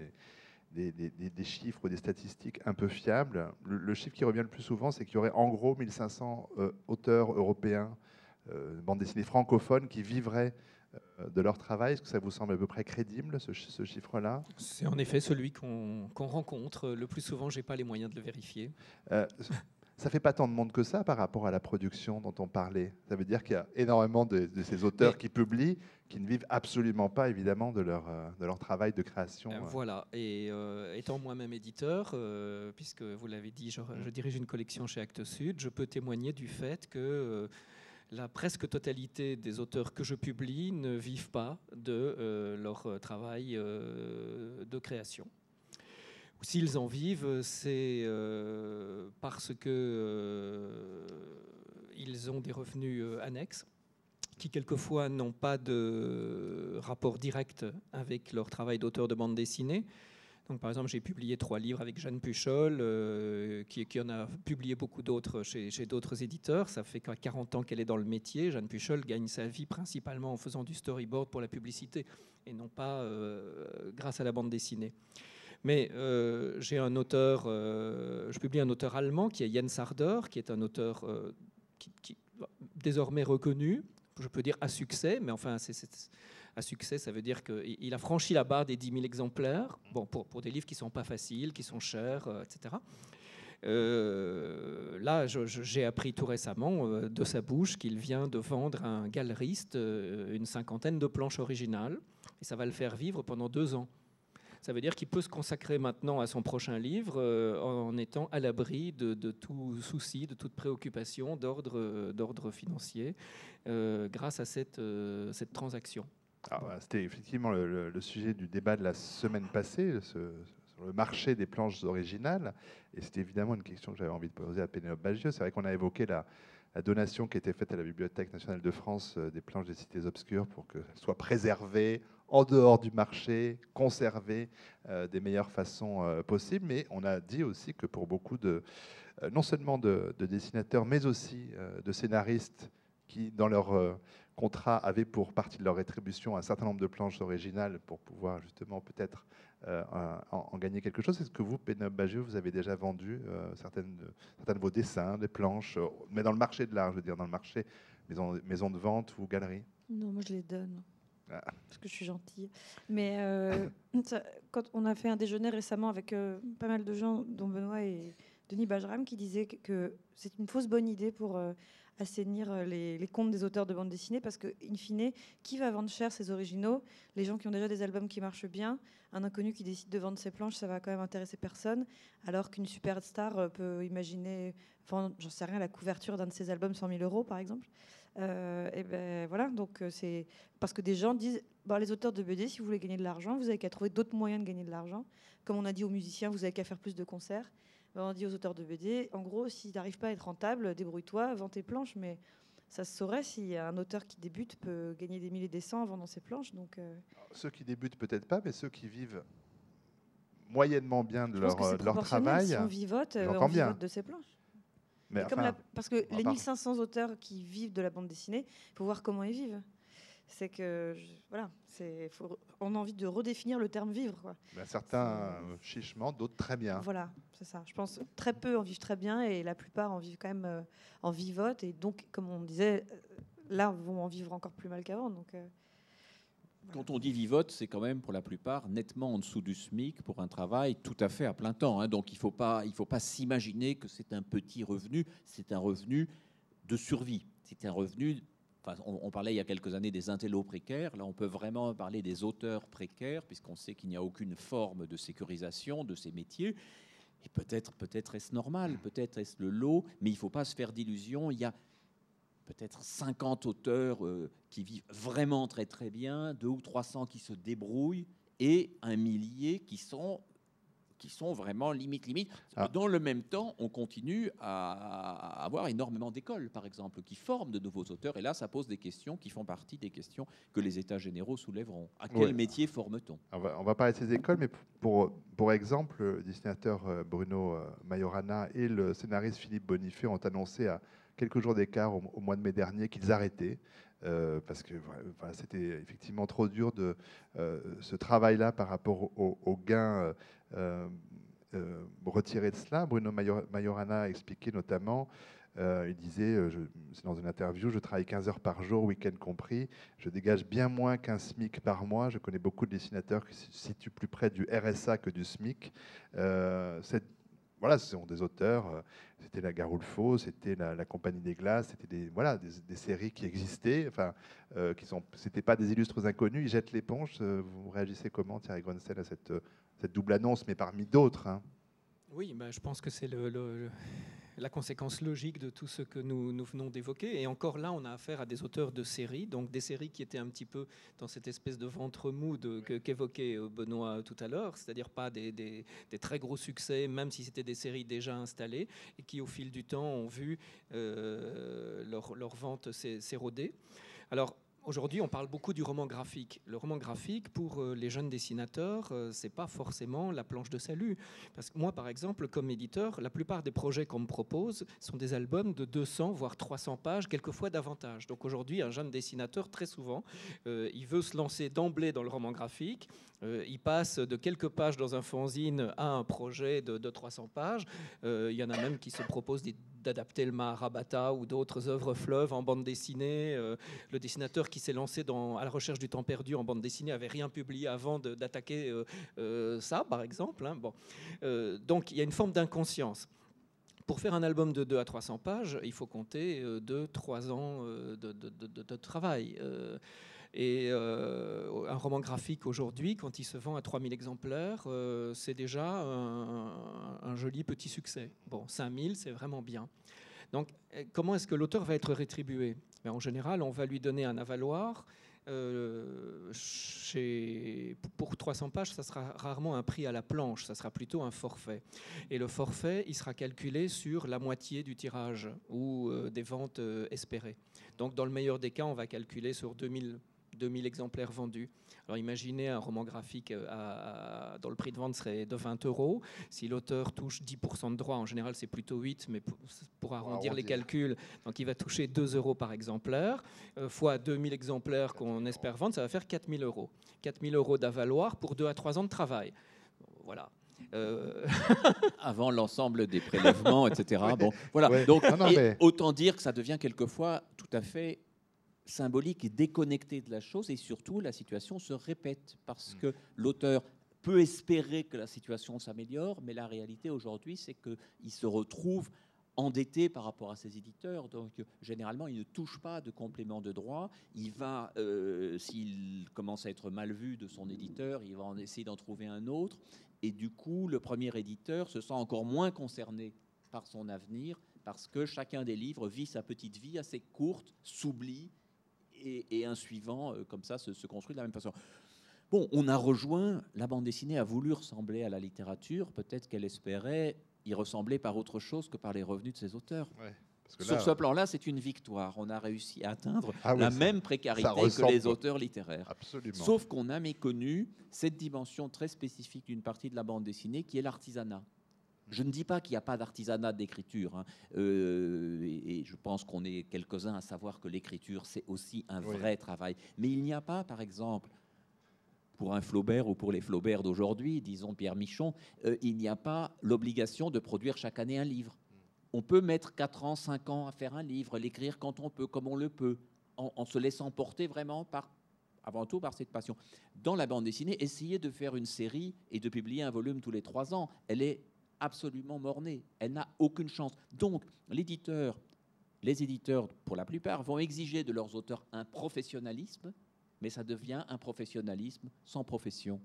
des, chiffres ou des statistiques un peu fiables. Le, chiffre qui revient le plus souvent, c'est qu'il y aurait en gros 1500 euh, auteurs européens, euh, bande dessinée francophones, qui vivraient euh, de leur travail. Est-ce que ça vous semble à peu près crédible, ce, chiffre-là? C'est en effet celui qu'on rencontre. Le plus souvent, je n'ai pas les moyens de le vérifier. Ça fait pas tant de monde que ça par rapport à la production dont on parlait. Ça veut dire qu'il y a énormément de, ces auteurs qui publient, qui ne vivent absolument pas évidemment de leur, euh, de leur travail de création. Euh, voilà, et euh, étant moi-même éditeur, puisque vous l'avez dit, je, je, dirige une collection chez Actes Sud, je peux témoigner du fait que la presque totalité des auteurs que je publie ne vivent pas de leur travail de création. S'ils en vivent, c'est euh, parce que euh, ils ont des revenus euh, annexes qui quelquefois n'ont pas de rapport direct avec leur travail d'auteur de bande dessinée. Donc, par exemple, j'ai publié trois livres avec Jeanne Puchol, qui, en a publié beaucoup d'autres chez, chez d'autres éditeurs. Ça fait 40 ans qu'elle est dans le métier. Jeanne Puchol gagne sa vie principalement en faisant du storyboard pour la publicité et non pas grâce à la bande dessinée. Mais euh, j'ai un auteur, euh, je publie un auteur allemand qui est Jens Harder, qui est un auteur euh, désormais reconnu je peux dire à succès, mais enfin, à succès, ça veut dire qu'il a franchi la barre des 10 000 exemplaires, bon, pour, pour des livres qui ne sont pas faciles, qui sont chers, etc. Là, j'ai appris tout récemment de sa bouche qu'il vient de vendre à un galeriste une cinquantaine de planches originales, et ça va le faire vivre pendant deux ans. Ça veut dire qu'il peut se consacrer maintenant à son prochain livre en étant à l'abri de, tout souci, de toute préoccupation d'ordre financier grâce à cette, cette transaction. C'était effectivement le, sujet du débat de la semaine passée, sur le marché des planches originales. Et c'était évidemment une question que j'avais envie de poser à Pénélope Bagieux. C'est vrai qu'on a évoqué la, donation qui été faite à la Bibliothèque nationale de France euh, des planches des cités obscures pour qu'elles soient préservées en dehors du marché, conservées euh, des meilleures façons euh, possibles. Mais on a dit aussi que pour beaucoup de, non seulement de, dessinateurs, mais aussi de scénaristes qui, dans leur contrat, avaient pour partie de leur rétribution un certain nombre de planches originales pour pouvoir justement peut-être euh, en, gagner quelque chose. Est-ce que vous, Pénélope Bagieux, vous avez déjà vendu euh, certaines, certains de vos dessins, des planches, euh, mais dans le marché de l'art, je veux dire, dans le marché maison, maison de vente ou galerie? Non, moi je les donne. Parce que je suis gentille. Mais quand on a fait un déjeuner récemment avec pas mal de gens, dont Benoît et Denis Bajram, qui disaient que c'est une fausse bonne idée pour assainir euh, les, comptes des auteurs de bande dessinée parce que, in fine, qui va vendre cher ces originaux? Les gens qui ont déjà des albums qui marchent bien. Un inconnu qui décide de vendre ses planches, ça va quand même intéresser personne. Alors qu'une superstar euh, peut imaginer, j'en sais rien, la couverture d'un de ses albums 100 000 euros, par exemple. Euh, et ben voilà, donc c'est parce que des gens disent, bon, les auteurs de BD, si vous voulez gagner de l'argent, vous avez qu'à trouver d'autres moyens de gagner de l'argent. Comme on a dit aux musiciens, vous avez qu'à faire plus de concerts on dit aux auteurs de BD, en gros, si tu n'arrives pas à être rentable, débrouille-toi, vends tes planches, mais ça se saurait si un auteur qui débute peut gagner des milliers des cents en vendant ses planches. Donc, euh. Ceux qui débutent peut-être pas, mais ceux qui vivent moyennement bien de leur, travail. Si on vivote, euh, on vivote de ses planches. Mais parce que les 1500 auteurs qui vivent de la bande dessinée, il faut voir comment ils vivent c'est que voilà, on a envie de redéfinir le terme vivre. Quoi. Ben, certains euh, chichement, d'autres très bien. Voilà, c'est ça. Je pense très peu en vivent très bien et la plupart en vivent quand même euh, en vivote et donc, comme on disait, euh, là vont en vivre encore plus mal qu'avant. Donc quand on dit vivote, c'est quand même pour la plupart nettement en dessous du SMIC pour un travail tout à fait à plein temps. Hein. Donc il ne faut pas, s'imaginer que c'est un petit revenu, c'est un revenu de survie. C'est un revenu on, parlait il y a quelques années des intellos précaires. Là, on peut vraiment parler des auteurs précaires, puisqu'on sait qu'il n'y a aucune forme de sécurisation de ces métiers. Et peut-être, peut-être est-ce normal, peut-être est-ce le lot, mais il ne faut pas se faire d'illusions. Il y a peut-être 50 auteurs euh, qui vivent vraiment très très bien, deux ou 300 qui se débrouillent, et un millier qui sont qui sont vraiment limite limite. Ah. Dans le même temps, on continue à avoir énormément d'écoles, par exemple, qui forment de nouveaux auteurs. Et là, ça pose des questions qui font partie des questions que les États généraux soulèveront. À quel métier forme-t-on? On va, on va, parler de ces écoles, mais pour, pour exemple, le dessinateur euh, Bruno euh, Majorana et le scénariste Philippe Bonifay ont annoncé à quelques jours d'écart au, mois de mai dernier qu'ils arrêtaient. Euh, parce que c'était effectivement trop dur de ce travail-là par rapport aux au gains euh, euh, retiré de cela. Bruno Majorana a expliqué notamment euh, il disait, c'est dans une interview, je travaille 15 heures par jour, week-end compris. Je dégage bien moins qu'un SMIC par mois. Je connais beaucoup de dessinateurs qui se situent plus près du RSA que du SMIC. Voilà, ce sont des auteurs. C'était la Garoulfo, c'était la, Compagnie des Glaces, c'était des, voilà, des, séries qui existaient. Enfin, qui sont, c'était pas des illustres inconnus. Ils jettent l'éponge. Vous réagissez comment, Thierry Gronsel, à cette cette double annonce, mais parmi d'autres. Hein? Oui, bah, je pense que c'est le, la conséquence logique de tout ce que nous, nous venons d'évoquer. Et encore là, on a affaire à des auteurs de séries, donc des séries qui étaient un petit peu dans cette espèce de ventre mou qu'évoquait euh, Benoît tout à l'heure, c'est-à-dire pas des, des, très gros succès, même si c'était des séries déjà installées, et qui au fil du temps ont vu euh, leur, leur vente s'éroder. Alors, Aujourd'hui, on parle beaucoup du roman graphique. Le roman graphique, pour euh, les jeunes dessinateurs, euh, c'est pas forcément la planche de salut. Parce que moi, par exemple, comme éditeur, la plupart des projets qu'on me propose sont des albums de 200 voire 300 pages, quelquefois davantage. Donc aujourd'hui, un jeune dessinateur, très souvent, euh, il veut se lancer d'emblée dans le roman graphique. il passe de quelques pages dans un fanzine à un projet de, 300 pages. il y en a même qui se proposent des d'adapter le Mahabharata ou d'autres œuvres fleuves en bande dessinée. Euh, le dessinateur qui s'est lancé dans, à la recherche du temps perdu en bande dessinée avait rien publié avant d'attaquer ça, par exemple. Hein. Donc il y a une forme d'inconscience. Pour faire un album de 2 à 300 pages, il faut compter 2-3 ans de, travail. Et euh, un roman graphique aujourd'hui, quand il se vend à 3000 exemplaires, euh, c'est déjà un, joli petit succès. Bon, 5000, c'est vraiment bien. Donc, euh, comment est-ce que l'auteur va être rétribué? Ben, En général, on va lui donner un avaloir. chez, pour 300 pages, ça sera rarement un prix à la planche, ça sera plutôt un forfait. Et le forfait, il sera calculé sur la moitié du tirage ou des ventes espérées. Donc, dans le meilleur des cas, on va calculer sur 2000 2000 exemplaires vendus. Alors imaginez un roman graphique euh, dont le prix de vente serait de 20 euros. Si l'auteur touche 10% de droits, en général c'est plutôt 8, mais pour, arrondir les calculs, donc il va toucher 2 euros par exemplaire, euh, fois 2000 exemplaires qu'on espère vendre, ça va faire 4000 euros. 4000 euros d'avaloir pour 2 à 3 ans de travail. Voilà. Euh, Avant l'ensemble des prélèvements, etc. Bon, voilà. Donc, autant dire que ça devient quelquefois tout à fait symbolique et déconnecté de la chose, et surtout la situation se répète parce mm. que l'auteur peut espérer que la situation s'améliore, mais la réalité aujourd'hui, c'est qu'il se retrouve endetté par rapport à ses éditeurs. Donc, généralement, il ne touche pas de complément de droit. Il va, euh, s'il commence à être mal vu de son éditeur, il va en essayer d'en trouver un autre. Et du coup, le premier éditeur se sent encore moins concerné par son avenir parce que chacun des livres vit sa petite vie assez courte, s'oublie et, un suivant, euh, comme ça, se, construit de la même façon. Bon, on a rejoint, la bande dessinée a voulu ressembler à la littérature, peut-être qu'elle espérait y ressembler par autre chose que par les revenus de ses auteurs. Sur ce plan-là, c'est une victoire. On a réussi à atteindre ah la même précarité que les auteurs littéraires. Absolument. Sauf qu'on a méconnu cette dimension très spécifique d'une partie de la bande dessinée qui est l'artisanat. Je ne dis pas qu'il n'y a pas d'artisanat d'écriture, hein. euh, et, je pense qu'on est quelques-uns à savoir que l'écriture, c'est aussi un vrai travail. Mais il n'y a pas, par exemple, pour un Flaubert ou pour les Flaubert d'aujourd'hui, disons Pierre Michon, euh, il n'y a pas l'obligation de produire chaque année un livre. On peut mettre 4 ans, 5 ans à faire un livre, l'écrire quand on peut, comme on le peut, en, en se laissant porter vraiment par avant tout par cette passion. Dans la bande dessinée, essayer de faire une série et de publier un volume tous les trois ans, elle est absolument mornée. Elle n'a aucune chance. Donc, l'éditeur, les éditeurs, pour la plupart, vont exiger de leurs auteurs un professionnalisme, mais ça devient un professionnalisme sans profession.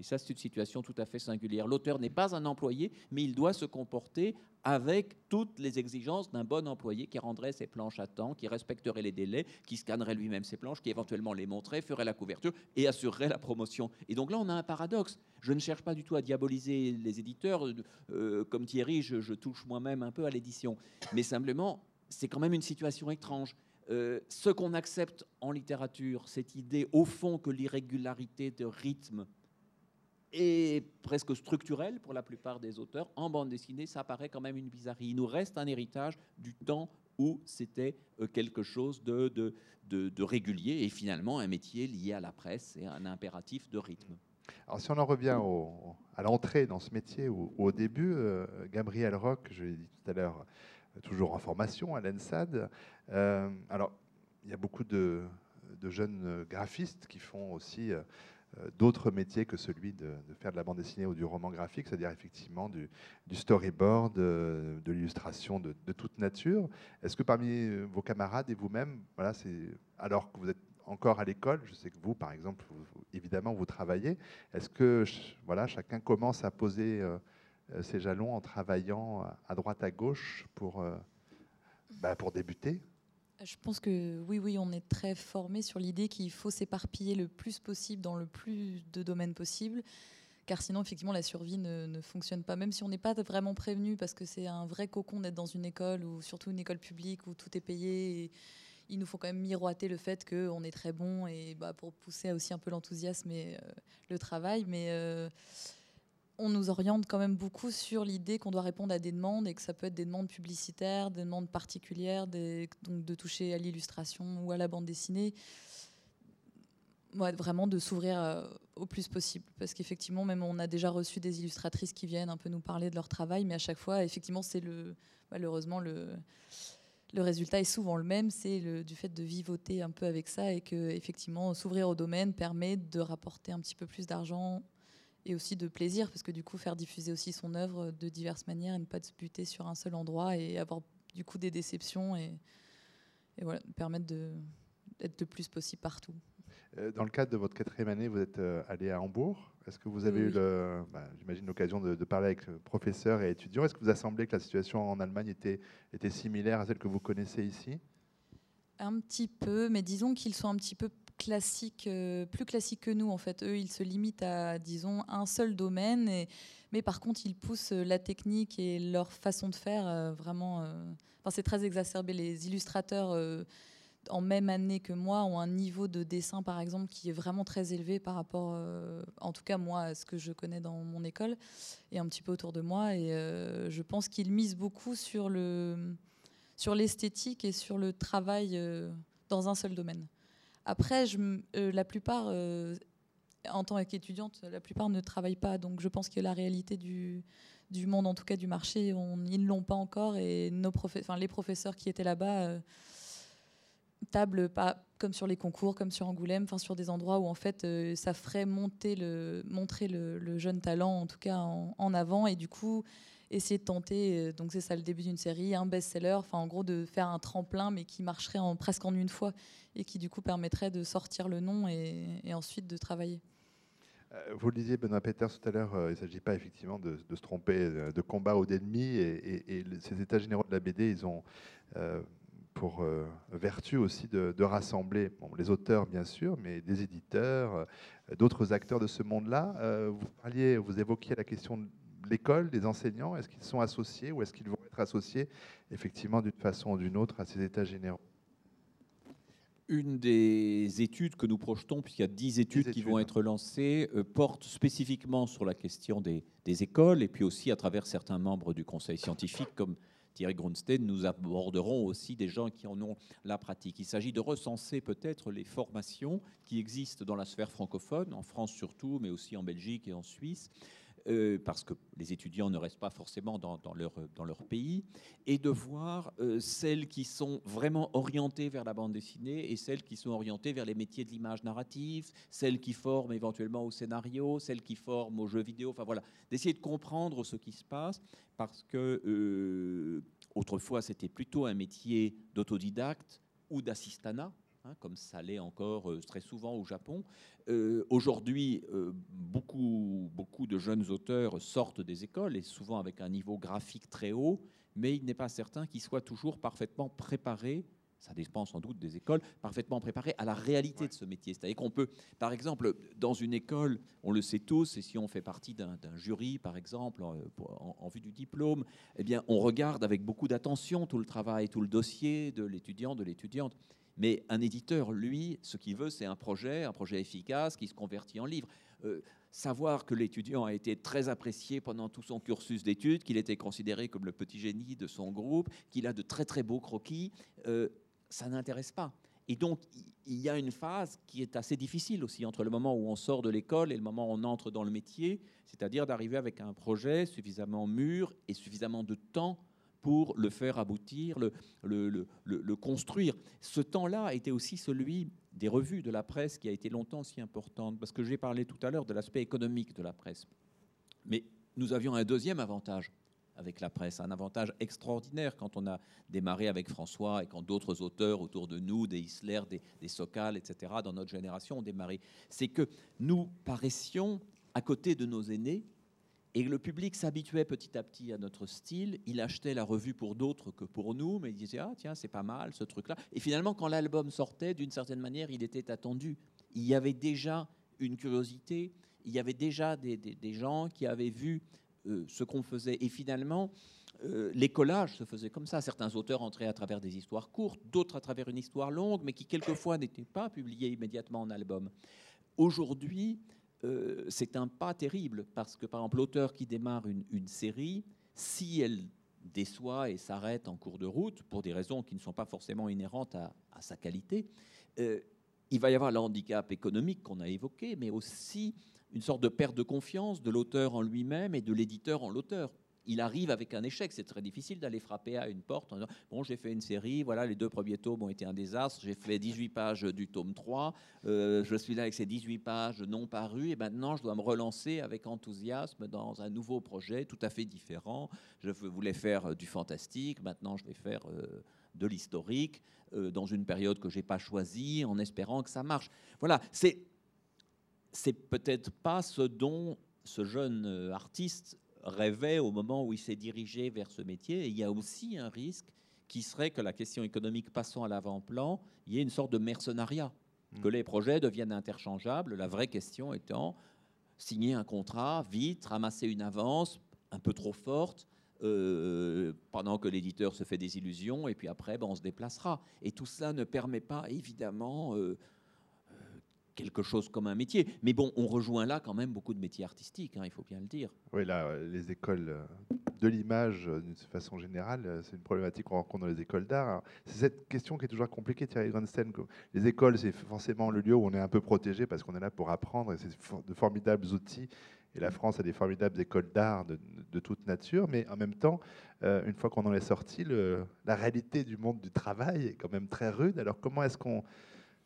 Et ça, c'est une situation tout à fait singulière. L'auteur n'est pas un employé, mais il doit se comporter avec toutes les exigences d'un bon employé qui rendrait ses planches à temps, qui respecterait les délais, qui scannerait lui-même ses planches, qui éventuellement les montrerait, ferait la couverture et assurerait la promotion. Et donc là, on a un paradoxe. Je ne cherche pas du tout à diaboliser les éditeurs. Euh, comme Thierry, je, touche moi-même un peu à l'édition. Mais simplement, c'est quand même une situation étrange. Euh, ce qu'on accepte en littérature, cette idée au fond que l'irrégularité de rythme et presque structurel pour la plupart des auteurs. En bande dessinée, ça paraît quand même une bizarrerie. Il nous reste un héritage du temps où c'était euh, quelque chose de, régulier et finalement un métier lié à la presse et un impératif de rythme. Alors si on en revient au, à l'entrée dans ce métier ou au, début, euh, Gabriel Roch, je l'ai dit tout à l'heure, euh, toujours en formation à l'ENSAD. alors il y a beaucoup de, jeunes graphistes qui font aussi d'autres métiers que celui de, faire de la bande dessinée ou du roman graphique, c'est-à-dire effectivement du, storyboard, de, l'illustration de, toute nature. Est-ce que parmi vos camarades et vous-même, voilà, alors que vous êtes encore à l'école, je sais que vous, par exemple, évidemment, vous travaillez. Est-ce que voilà, chacun commence à poser euh, euh, ses jalons en travaillant à droite, à gauche pour, bah, pour débuter? Je pense que oui, oui, on est très formé sur l'idée qu'il faut s'éparpiller le plus possible dans le plus de domaines possible, car sinon, effectivement, la survie ne, fonctionne pas. Même si on n'est pas vraiment prévenu, parce que c'est un vrai cocon d'être dans une école, ou surtout une école publique où tout est payé. Et il nous faut quand même miroiter le fait qu'on est très bon, et bah, pour pousser aussi un peu l'enthousiasme et euh, le travail. Mais. Euh, on nous oriente quand même beaucoup sur l'idée qu'on doit répondre à des demandes et que ça peut être des demandes publicitaires, des demandes particulières, donc de toucher à l'illustration ou à la bande dessinée. vraiment de s'ouvrir au plus possible. Parce qu'effectivement, même on a déjà reçu des illustratrices qui viennent un peu nous parler de leur travail, mais à chaque fois, effectivement, c'est le, malheureusement le, le résultat est souvent le même, c'est du fait de vivoter un peu avec ça et que effectivement s'ouvrir au domaine permet de rapporter un petit peu plus d'argent et aussi de plaisir parce que du coup faire diffuser aussi son œuvre de diverses manières et ne pas se buter sur un seul endroit et avoir du coup des déceptions et, et voilà permettre d'être le plus possible partout. Euh, dans le cadre de votre quatrième année, vous êtes euh, allé à Hambourg. Est-ce que vous avez eu, bah, j'imagine, l'occasion de, parler avec professeurs et étudiants? Est-ce que vous a semblé que la situation en Allemagne était, était similaire à celle que vous connaissez ici? Un petit peu, mais disons qu'ils sont un petit peu euh, plus classiques que nous. En fait, eux, ils se limitent à, disons, un seul domaine. Mais par contre, ils poussent la technique et leur façon de faire vraiment. Enfin, c'est très exacerbé. Les illustrateurs en même année que moi ont un niveau de dessin, par exemple, qui est vraiment très élevé par rapport, euh, en tout cas moi, à ce que je connais dans mon école et un petit peu autour de moi. Et euh, je pense qu'ils misent beaucoup sur le sur l'esthétique et sur le travail euh, dans un seul domaine. Après, je, la plupart, en tant qu'étudiante, la plupart ne travaillent pas. Donc je pense que la réalité du, monde, en tout cas du marché, on, ils ne l'ont pas encore. Et les professeurs qui étaient là-bas table pas comme sur les concours, comme sur Angoulême, enfin sur des endroits où en fait euh, ça ferait monter montrer le, jeune talent en tout cas en, avant et du coup essayer de tenter, euh, donc c'est ça le début d'une série, un best-seller, enfin en gros de faire un tremplin mais qui marcherait en, presque en une fois et qui du coup permettrait de sortir le nom et, ensuite de travailler. Euh, vous le disiez, Benoît Peters, tout à l'heure, il ne s'agit pas effectivement de, se tromper de combat ou d'ennemi. Et, ces états généraux de la BD, ils ont pour euh, vertu aussi de, rassembler les auteurs, bien sûr, mais des éditeurs, euh, d'autres acteurs de ce monde-là. Euh, vous parliez, vous évoquiez la question l'école, des enseignants. Est-ce qu'ils sont associés ou est-ce qu'ils vont être associés, effectivement, d'une façon ou d'une autre, à ces états généraux? Une des études que nous projetons, puisqu'il y a dix études, qui vont être lancées, porte spécifiquement sur la question des, des, écoles et puis aussi à travers certains membres du conseil scientifique, comme Thierry Grunstein, nous aborderons aussi des gens qui en ont la pratique. Il s'agit de recenser peut-être les formations qui existent dans la sphère francophone, en France surtout, mais aussi en Belgique et en Suisse, euh, parce que les étudiants ne restent pas forcément dans, leur, dans leur, pays, et de voir euh, celles qui sont vraiment orientées vers la bande dessinée et celles qui sont orientées vers les métiers de l'image narrative, celles qui forment éventuellement au scénario, celles qui forment aux jeux vidéo, enfin voilà, d'essayer de comprendre ce qui se passe, parce que euh, autrefois c'était plutôt un métier d'autodidacte ou d'assistanat, Hein, comme ça l'est encore euh, très souvent au Japon. Euh, aujourd'hui, euh, beaucoup, beaucoup de jeunes auteurs sortent des écoles, et souvent avec un niveau graphique très haut, mais il n'est pas certain qu'ils soient toujours parfaitement préparés ça dépend sans doute des écoles, parfaitement préparés à la réalité de ce métier. C'est-à-dire qu'on peut, par exemple, dans une école, on le sait tous, et si on fait partie d'un jury, par exemple, en, en, vue du diplôme, eh bien, on regarde avec beaucoup d'attention tout le travail, tout le dossier de l'étudiant, de l'étudiante. Mais un éditeur, lui, ce qu'il veut, c'est un projet, un projet efficace qui se convertit en livre. Euh, savoir que l'étudiant a été très apprécié pendant tout son cursus d'études, qu'il était considéré comme le petit génie de son groupe, qu'il a de très très beaux croquis, euh, ça n'intéresse pas. Et donc, il y a une phase qui est assez difficile aussi entre le moment où on sort de l'école et le moment où on entre dans le métier, c'est-à-dire d'arriver avec un projet suffisamment mûr et suffisamment de temps pour le faire aboutir, le, construire. Ce temps-là était aussi celui des revues de la presse qui a été longtemps si importante, parce que j'ai parlé tout à l'heure de l'aspect économique de la presse. Mais nous avions un deuxième avantage avec la presse, un avantage extraordinaire quand on a démarré avec François et quand d'autres auteurs autour de nous, des Isler, des, des Sokal, etc., dans notre génération ont démarré. C'est que nous paraissions à côté de nos aînés et le public s'habituait petit à petit à notre style. Il achetait la revue pour d'autres que pour nous, mais il disait Ah, tiens, c'est pas mal ce truc-là. Et finalement, quand l'album sortait, d'une certaine manière, il était attendu. Il y avait déjà une curiosité, il y avait déjà des, gens qui avaient vu euh, ce qu'on faisait. Et finalement, euh, les collages se faisaient comme ça. Certains auteurs entraient à travers des histoires courtes, d'autres à travers une histoire longue, mais qui quelquefois n'étaient pas publiées immédiatement en album. Aujourd'hui, euh, c'est un pas terrible parce que, par exemple, l'auteur qui démarre une, série, si elle déçoit et s'arrête en cours de route, pour des raisons qui ne sont pas forcément inhérentes à, sa qualité, euh, il va y avoir le handicap économique qu'on a évoqué, mais aussi une sorte de perte de confiance de l'auteur en lui-même et de l'éditeur en l'auteur il arrive avec un échec. C'est très difficile d'aller frapper à une porte en disant Bon, j'ai fait une série, voilà, les deux premiers tomes ont été un désastre, j'ai fait 18 pages du tome 3, euh, je suis là avec ces 18 pages non parues, et maintenant je dois me relancer avec enthousiasme dans un nouveau projet tout à fait différent. Je voulais faire du fantastique, maintenant je vais faire euh, de l'historique, euh, dans une période que j'ai pas choisie, en espérant que ça marche. Voilà. C'est peut-être pas ce dont ce jeune artiste rêvait au moment où il s'est dirigé vers ce métier. Et il y a aussi un risque qui serait que la question économique passant à l'avant-plan, il y ait une sorte de mercenariat, que hmm. les projets deviennent interchangeables. La vraie question étant signer un contrat, vite, ramasser une avance un peu trop forte, euh, pendant que l'éditeur se fait des illusions, et puis après, ben, on se déplacera. Et tout cela ne permet pas, évidemment, euh, quelque chose comme un métier. Mais bon, on rejoint là quand même beaucoup de métiers artistiques, hein, il faut bien le dire. Oui, là, euh, les écoles euh, de l'image, euh, d'une façon générale, c'est une problématique qu'on rencontre dans les écoles d'art. C'est cette question qui est toujours compliquée, Thierry Grunstein. Les écoles, c'est forcément le lieu où on est un peu protégé parce qu'on est là pour apprendre et c'est de formidables outils. Et la France a des formidables écoles d'art de, toute nature, mais en même temps, une fois qu'on en est sorti, la réalité du monde du travail est quand même très rude. Alors comment est-ce qu'on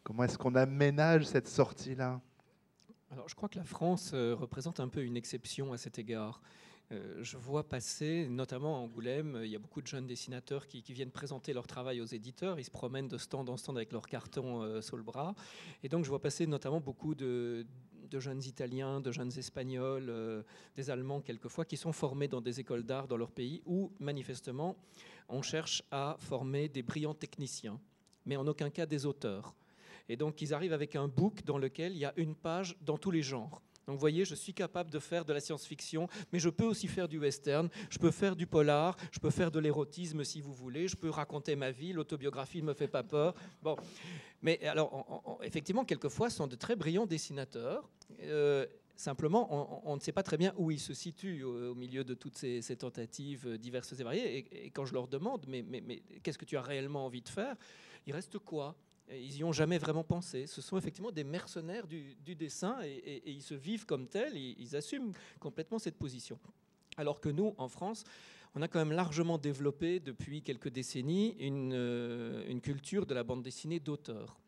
Comment est-ce qu'on aménage cette sortie-là? Alors, je crois que la France euh, représente un peu une exception à cet égard. Euh, je vois passer, notamment à Angoulême, il y a beaucoup de jeunes dessinateurs qui, viennent présenter leur travail aux éditeurs. Ils se promènent de stand en stand avec leur carton euh, sous le bras. Et donc, je vois passer notamment beaucoup de, jeunes Italiens, de jeunes Espagnols, des Allemands quelquefois, qui sont formés dans des écoles d'art dans leur pays où, manifestement, on cherche à former des brillants techniciens, mais en aucun cas des auteurs. Et donc, ils arrivent avec un book dans lequel il y a une page dans tous les genres. Donc vous voyez, je suis capable de faire de la science-fiction, mais je peux aussi faire du western, je peux faire du polar, je peux faire de l'érotisme si vous voulez, je peux raconter ma vie, l'autobiographie ne me fait pas peur. Bon, mais alors, effectivement, quelquefois, ce sont de très brillants dessinateurs. Euh, simplement, on, ne sait pas très bien où ils se situent au, milieu de toutes ces, tentatives diverses et variées. Et, quand je leur demande, mais, mais, mais qu'est-ce que tu as réellement envie de faire? Il reste quoi? Ils n'y ont jamais vraiment pensé. Ce sont effectivement des mercenaires du, dessin et, ils se vivent comme tels, ils, assument complètement cette position. Alors que nous, en France, on a quand même largement développé depuis quelques décennies une euh, culture de la bande dessinée d'auteur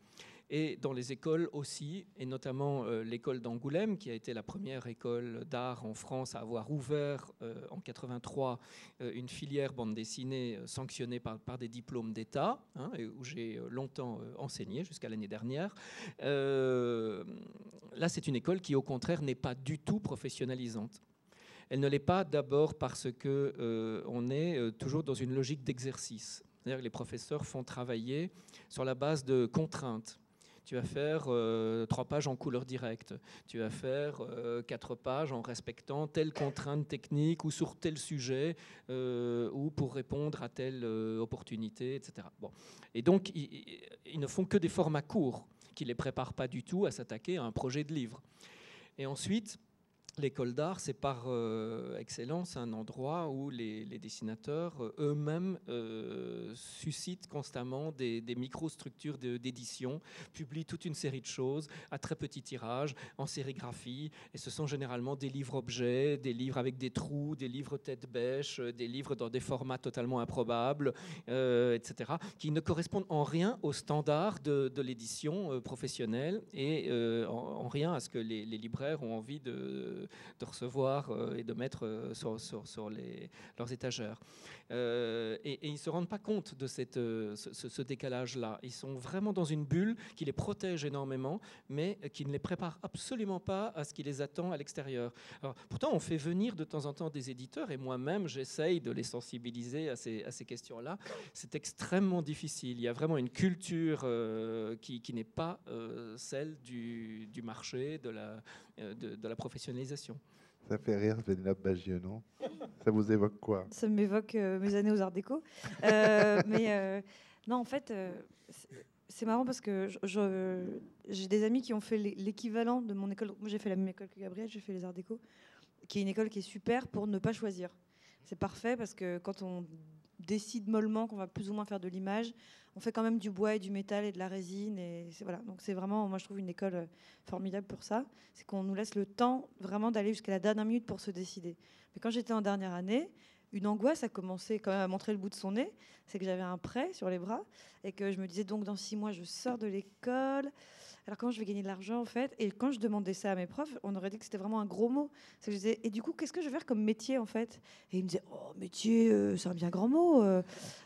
et dans les écoles aussi, et notamment euh, l'école d'Angoulême, qui a été la première école d'art en France à avoir ouvert euh, en 83 euh, une filière bande dessinée sanctionnée par, des diplômes d'État, hein, où j'ai longtemps enseigné jusqu'à l'année dernière. là, c'est une école qui, au contraire, n'est pas du tout professionnalisante. Elle ne l'est pas d'abord parce que on est toujours dans une logique d'exercice. C'est-à-dire que les professeurs font travailler sur la base de contraintes tu vas faire euh, trois pages en couleur directe, tu vas faire euh, quatre pages en respectant telle contrainte technique ou sur tel sujet euh, ou pour répondre à telle opportunité, etc. Bon. Et donc, ils, ne font que des formats courts qui ne les préparent pas du tout à s'attaquer à un projet de livre. Et ensuite, L'école d'art, c'est par euh, excellence un endroit où les, dessinateurs euh, eux-mêmes euh, suscitent constamment des, microstructures d'édition, publient toute une série de choses à très petit tirage, en sérigraphie, et ce sont généralement des livres-objets, des livres avec des trous, des livres tête-bêche, des livres dans des formats totalement improbables, etc., qui ne correspondent en rien aux standards de, l'édition professionnelle et en, rien à ce que les libraires ont envie de de, recevoir euh, et de mettre euh, sur, leurs étagères. Euh, et, ils ne se rendent pas compte de ce, décalage-là. Ils sont vraiment dans une bulle qui les protège énormément, mais qui ne les prépare absolument pas à ce qui les attend à l'extérieur. pourtant, on fait venir de temps en temps des éditeurs, et moi-même, j'essaye de les sensibiliser à ces, questions-là. C'est extrêmement difficile. Il y a vraiment une culture qui, qui n'est pas celle du, du marché, de la, de, de la professionnalisation. Ça fait rire, Vénélope Bagieux, non? Ça vous évoque quoi? Ça m'évoque euh, mes années aux Arts Déco. Euh, mais euh, non, en fait, c'est marrant parce que j'ai des amis qui ont fait l'équivalent de mon école. Moi, j'ai fait la même école que Gabriel, j'ai fait les Arts Déco, qui est une école qui est super pour ne pas choisir. C'est parfait parce que quand on décide mollement qu'on va plus ou moins faire de l'image. On fait quand même du bois et du métal et de la résine. Et voilà. Donc c'est vraiment, moi je trouve une école euh, formidable pour ça. C'est qu'on nous laisse le temps vraiment d'aller jusqu'à la dernière minute pour se décider. Mais quand j'étais en dernière année, une angoisse a commencé quand même à montrer le bout de son nez. C'est que j'avais un prêt sur les bras et que je me disais donc dans six mois je sors de l'école alors comment je vais gagner de l'argent en fait? Et quand je demandais ça à mes profs, on aurait dit que c'était vraiment un gros mot. Que je disais, et du coup, qu'est-ce que je vais faire comme métier en fait? Et ils me disaient, oh métier, euh, c'est un bien grand mot. Euh,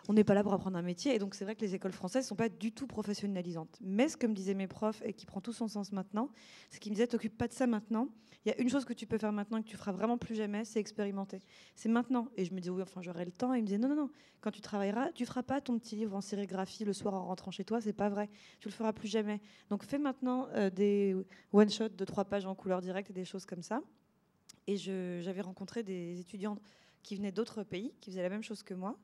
on n'est pas là pour apprendre un métier. Et donc c'est vrai que les écoles françaises sont pas du tout professionnalisantes. Mais ce que me disaient mes profs et qui prend tout son sens maintenant, c'est qu'ils me disaient, t'occupe pas de ça maintenant. Il y a une chose que tu peux faire maintenant et que tu feras vraiment plus jamais, c'est expérimenter. C'est maintenant. Et je me disais, oui, enfin j'aurai le temps. Et ils me disaient, non, non, non. Quand tu travailleras, tu feras pas ton petit livre en sérigraphie le soir en rentrant chez toi. C'est pas vrai. Tu le feras plus jamais. Donc fais maintenant euh, des one-shots de trois pages en couleur directe et des choses comme ça. Et j'avais rencontré des étudiants qui venaient d'autres pays, qui faisaient la même chose que moi,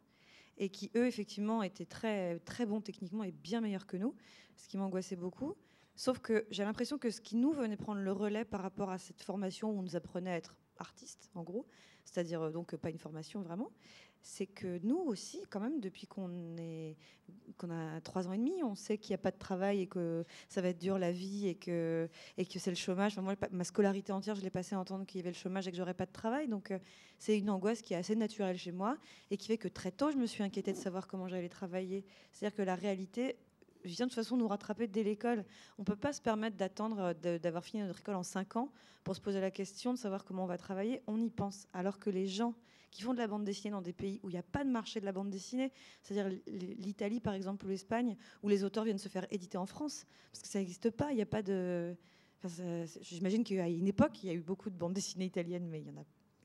et qui, eux, effectivement, étaient très, très bons techniquement et bien meilleurs que nous, ce qui m'angoissait beaucoup. Sauf que j'ai l'impression que ce qui nous venait prendre le relais par rapport à cette formation où on nous apprenait à être artiste, en gros, c'est-à-dire euh, donc pas une formation vraiment, c'est que nous aussi, quand même, depuis qu'on a trois ans et demi, on sait qu'il n'y a pas de travail et que ça va être dur la vie et que et que c'est le chômage. moi, ma scolarité entière, je l'ai passé à entendre qu'il y avait le chômage et que j'aurais pas de travail. Donc, euh, c'est une angoisse qui est assez naturelle chez moi et qui fait que très tôt, je me suis inquiétée de savoir comment j'allais travailler. C'est-à-dire que la réalité vient de toute façon nous rattraper dès l'école. On ne peut pas se permettre d'attendre euh, d'avoir fini notre école en cinq ans pour se poser la question de savoir comment on va travailler. On y pense. Alors que les gens qui font de la bande dessinée dans des pays où il n'y a pas de marché de la bande dessinée, c'est-à-dire l'Italie par exemple ou l'Espagne, où les auteurs viennent se faire éditer en France, parce que ça n'existe pas, il n'y a pas de... J'imagine qu'à une époque, il y a eu beaucoup de bandes dessinées italiennes, mais il n'y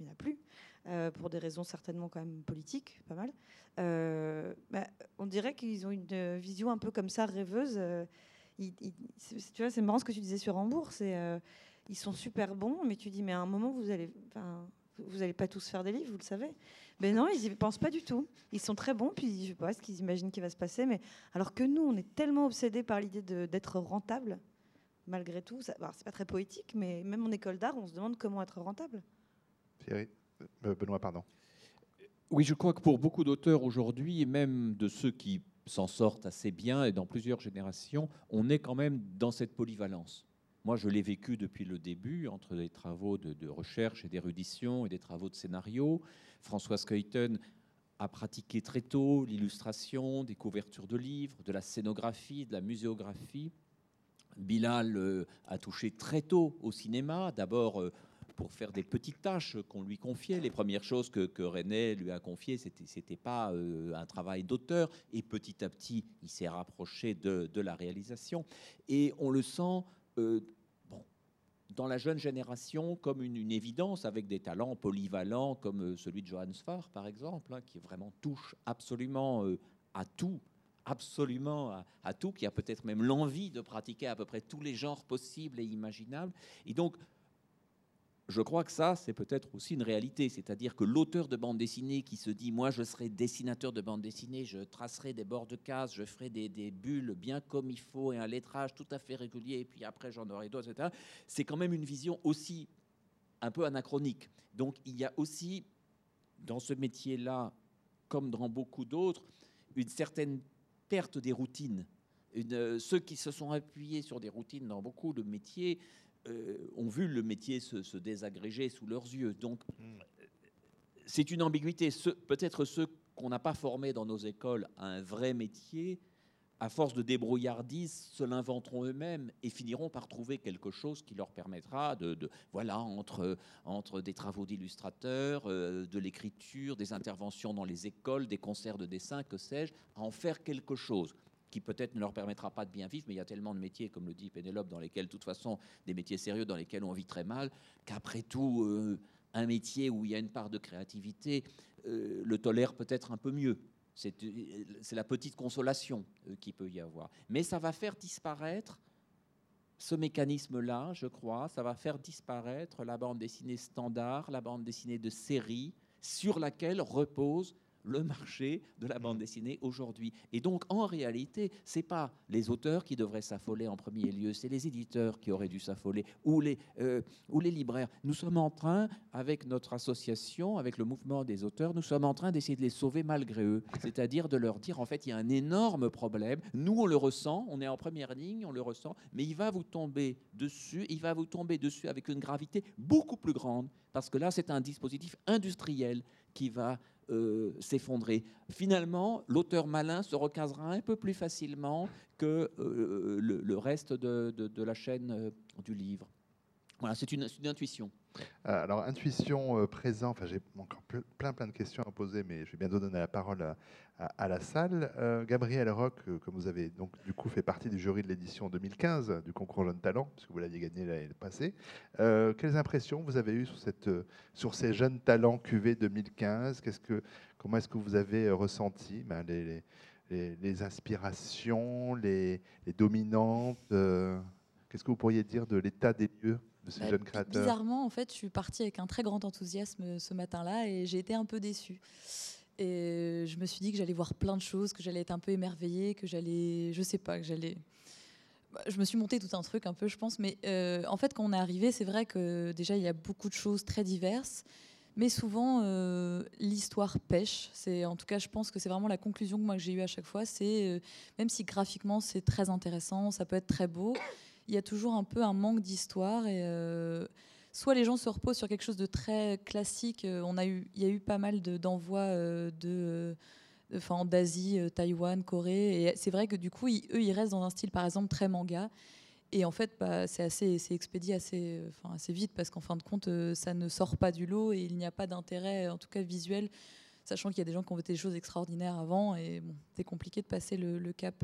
en, a plus, euh, pour des raisons certainement quand même politiques, pas mal. Euh, bah, on dirait qu'ils ont une vision un peu comme ça, rêveuse. Euh, tu vois, c'est marrant ce que tu disais sur Hambourg, ils sont super bons, mais tu dis, mais à un moment, vous allez, vous n'allez pas tous faire des livres, vous le savez. Mais non, ils n'y pensent pas du tout. Ils sont très bons, puis je sais pas ce qu'ils imaginent qu'il va se passer. Mais alors que nous, on est tellement obsédés par l'idée d'être rentable, malgré tout. C'est pas très poétique, mais même en école d'art, on se demande comment être rentable. Thierry, euh, Benoît, pardon. Oui, je crois que pour beaucoup d'auteurs aujourd'hui, et même de ceux qui s'en sortent assez bien et dans plusieurs générations, on est quand même dans cette polyvalence. Moi, je l'ai vécu depuis le début, entre des travaux de, recherche et d'érudition et des travaux de scénario. Françoise Keuten a pratiqué très tôt l'illustration, des couvertures de livres, de la scénographie, de la muséographie. Bilal euh, a touché très tôt au cinéma, d'abord euh, pour faire des petites tâches qu'on lui confiait. Les premières choses que, René lui a confiées, c'était n'était pas euh, un travail d'auteur. Et petit à petit, il s'est rapproché de, de, la réalisation. Et on le sent euh, dans la jeune génération comme une, évidence, avec des talents polyvalents comme euh, celui de Johannes Farr, par exemple, hein, qui vraiment touche absolument à tout, absolument à, tout, qui a peut-être même l'envie de pratiquer à peu près tous les genres possibles et imaginables. Et donc, je crois que ça, c'est peut-être aussi une réalité. C'est-à-dire que l'auteur de bande dessinée qui se dit Moi, je serai dessinateur de bande dessinée, je tracerai des bords de case, je ferai des, bulles bien comme il faut et un lettrage tout à fait régulier, et puis après, j'en aurai d'autres, etc. C'est quand même une vision aussi un peu anachronique. Donc, il y a aussi, dans ce métier-là, comme dans beaucoup d'autres, une certaine perte des routines. Une, ceux qui se sont appuyés sur des routines dans beaucoup de métiers euh, ont vu le métier se, désagréger sous leurs yeux. Donc, c'est une ambiguïté. Peut-être ceux qu'on n'a pas formés dans nos écoles à un vrai métier, à force de débrouillardise, se l'inventeront eux-mêmes et finiront par trouver quelque chose qui leur permettra de, voilà, entre, entre des travaux d'illustrateurs, euh, de l'écriture, des interventions dans les écoles, des concerts de dessin, que sais-je, à en faire quelque chose qui peut-être ne leur permettra pas de bien vivre, mais il y a tellement de métiers, comme le dit Pénélope, dans lesquels, de toute façon, des métiers sérieux dans lesquels on vit très mal, qu'après tout, euh, un métier où il y a une part de créativité euh, le tolère peut-être un peu mieux. C'est la petite consolation euh, qu'il peut y avoir. Mais ça va faire disparaître ce mécanisme-là, je crois, ça va faire disparaître la bande dessinée standard, la bande dessinée de série, sur laquelle repose le marché de la bande dessinée aujourd'hui. Et donc, en réalité, c'est pas les auteurs qui devraient s'affoler en premier lieu, c'est les éditeurs qui auraient dû s'affoler, ou les, euh, ou les libraires. Nous sommes en train, avec notre association, avec le mouvement des auteurs, nous sommes en train d'essayer de les sauver malgré eux. C'est-à-dire de leur dire, en fait, il y a un énorme problème. Nous, on le ressent, on est en première ligne, on le ressent, mais il va vous tomber dessus, il va vous tomber dessus avec une gravité beaucoup plus grande, parce que là, c'est un dispositif industriel qui va euh, s'effondrer. Finalement, l'auteur malin se recasera un peu plus facilement que euh, le, reste de, la chaîne euh, du livre. C'est une, intuition. Alors, intuition présent, enfin, j'ai encore plein, plein de questions à poser, mais je vais bientôt donner la parole à, à, la salle. Euh, Gabriel Roch, euh, comme vous avez donc du coup fait partie du jury de l'édition 2015 du concours Jeunes Talents, puisque vous l'aviez gagné l'année passée, euh, quelles impressions vous avez eues sur, cette, sur ces jeunes talents QV 2015 Qu'est-ce que, Comment est-ce que vous avez ressenti? Ben, les, inspirations, les, dominantes Qu'est-ce que vous pourriez dire de l'état des lieux? De ces bah, jeunes créateurs Bizarrement, en fait, je suis partie avec un très grand enthousiasme ce matin-là et j'ai été un peu déçue. Et je me suis dit que j'allais voir plein de choses, que j'allais être un peu émerveillée, que j'allais, je sais pas, que j'allais. Bah, je me suis monté tout un truc un peu, je pense. Mais euh, en fait, quand on est arrivé, c'est vrai que déjà il y a beaucoup de choses très diverses, mais souvent euh, l'histoire pêche. C'est en tout cas, je pense que c'est vraiment la conclusion que moi que j'ai eue à chaque fois. C'est euh, même si graphiquement c'est très intéressant, ça peut être très beau, il y a toujours un peu un manque d'histoire et soit les gens se reposent sur quelque chose de très classique. Euh, on a eu, il y a eu pas mal d'envois euh, de, enfin, d'Asie, euh, Taïwan, Corée. Et c'est vrai que du coup, eux, ils restent dans un style, par exemple, très manga. Et en fait, bah, c'est assez, c'est expédié assez, enfin, assez vite parce qu'en fin de compte, ça ne sort pas du lot et il n'y a pas d'intérêt, en tout cas visuel, sachant qu'il y a des gens qui ont fait des choses extraordinaires avant et c'est compliqué de passer le cap.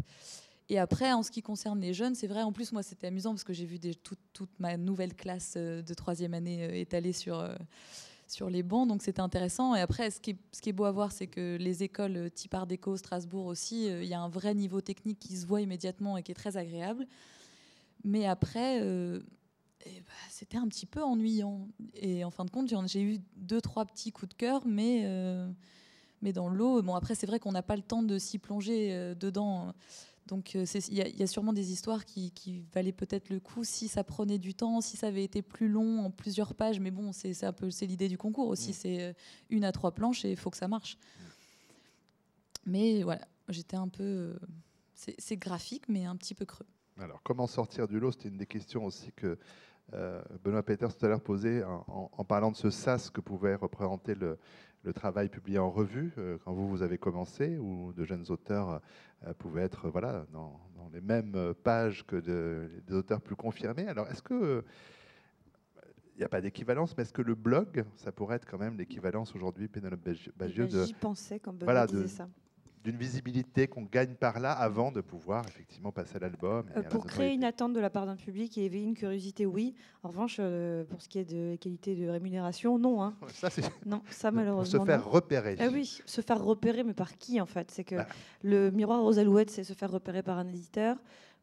Et après, en ce qui concerne les jeunes, c'est vrai, en plus, moi, c'était amusant parce que j'ai vu toute, ma nouvelle classe euh, de troisième année euh, étalée sur, euh, sur les bancs, donc c'était intéressant. Et après, ce qui, est, ce qui est beau à voir, c'est que les écoles type Art déco, Strasbourg aussi, il y a un vrai niveau technique qui se voit immédiatement et qui est très agréable. Mais après, eh bah, c'était un petit peu ennuyant. Et en fin de compte, j'ai eu deux, trois petits coups de cœur, mais mais dans l'eau. Bon, après, c'est vrai qu'on n'a pas le temps de s'y plonger dedans. Donc euh, il y, a sûrement des histoires qui, valaient peut-être le coup si ça prenait du temps, si ça avait été plus long en plusieurs pages. Mais bon, c'est un peu c'est l'idée du concours aussi. Mm. C'est euh, une à trois planches et il faut que ça marche. Mais voilà, j'étais un peu euh, c'est graphique mais un petit peu creux. Alors comment sortir du lot? C'était une des questions aussi que Benoît Peters tout à l'heure posait en, en, parlant de ce sas que pouvait représenter le, le travail publié en revue euh, quand vous, vous avez commencé, où de jeunes auteurs euh, pouvaient être voilà, dans, les mêmes pages que des auteurs plus confirmés. Alors, est-ce que il n'y a pas d'équivalence, mais est-ce que le blog, ça pourrait être quand même l'équivalence aujourd'hui, Pénélope Bagieux, de, J'y pensais quand Benoît disait ça d'une visibilité qu'on gagne par là avant de pouvoir effectivement passer à l'album. Euh, pour créer une attente de la part d'un public et éveiller une curiosité, oui. En revanche, euh, pour ce qui est de qualité de rémunération, non. Hein. Ça, non, ça malheureusement. Pour se faire repérer. Ah oui, se faire repérer, mais par qui en fait? C'est que bah. le miroir aux alouettes, c'est se faire repérer par un éditeur.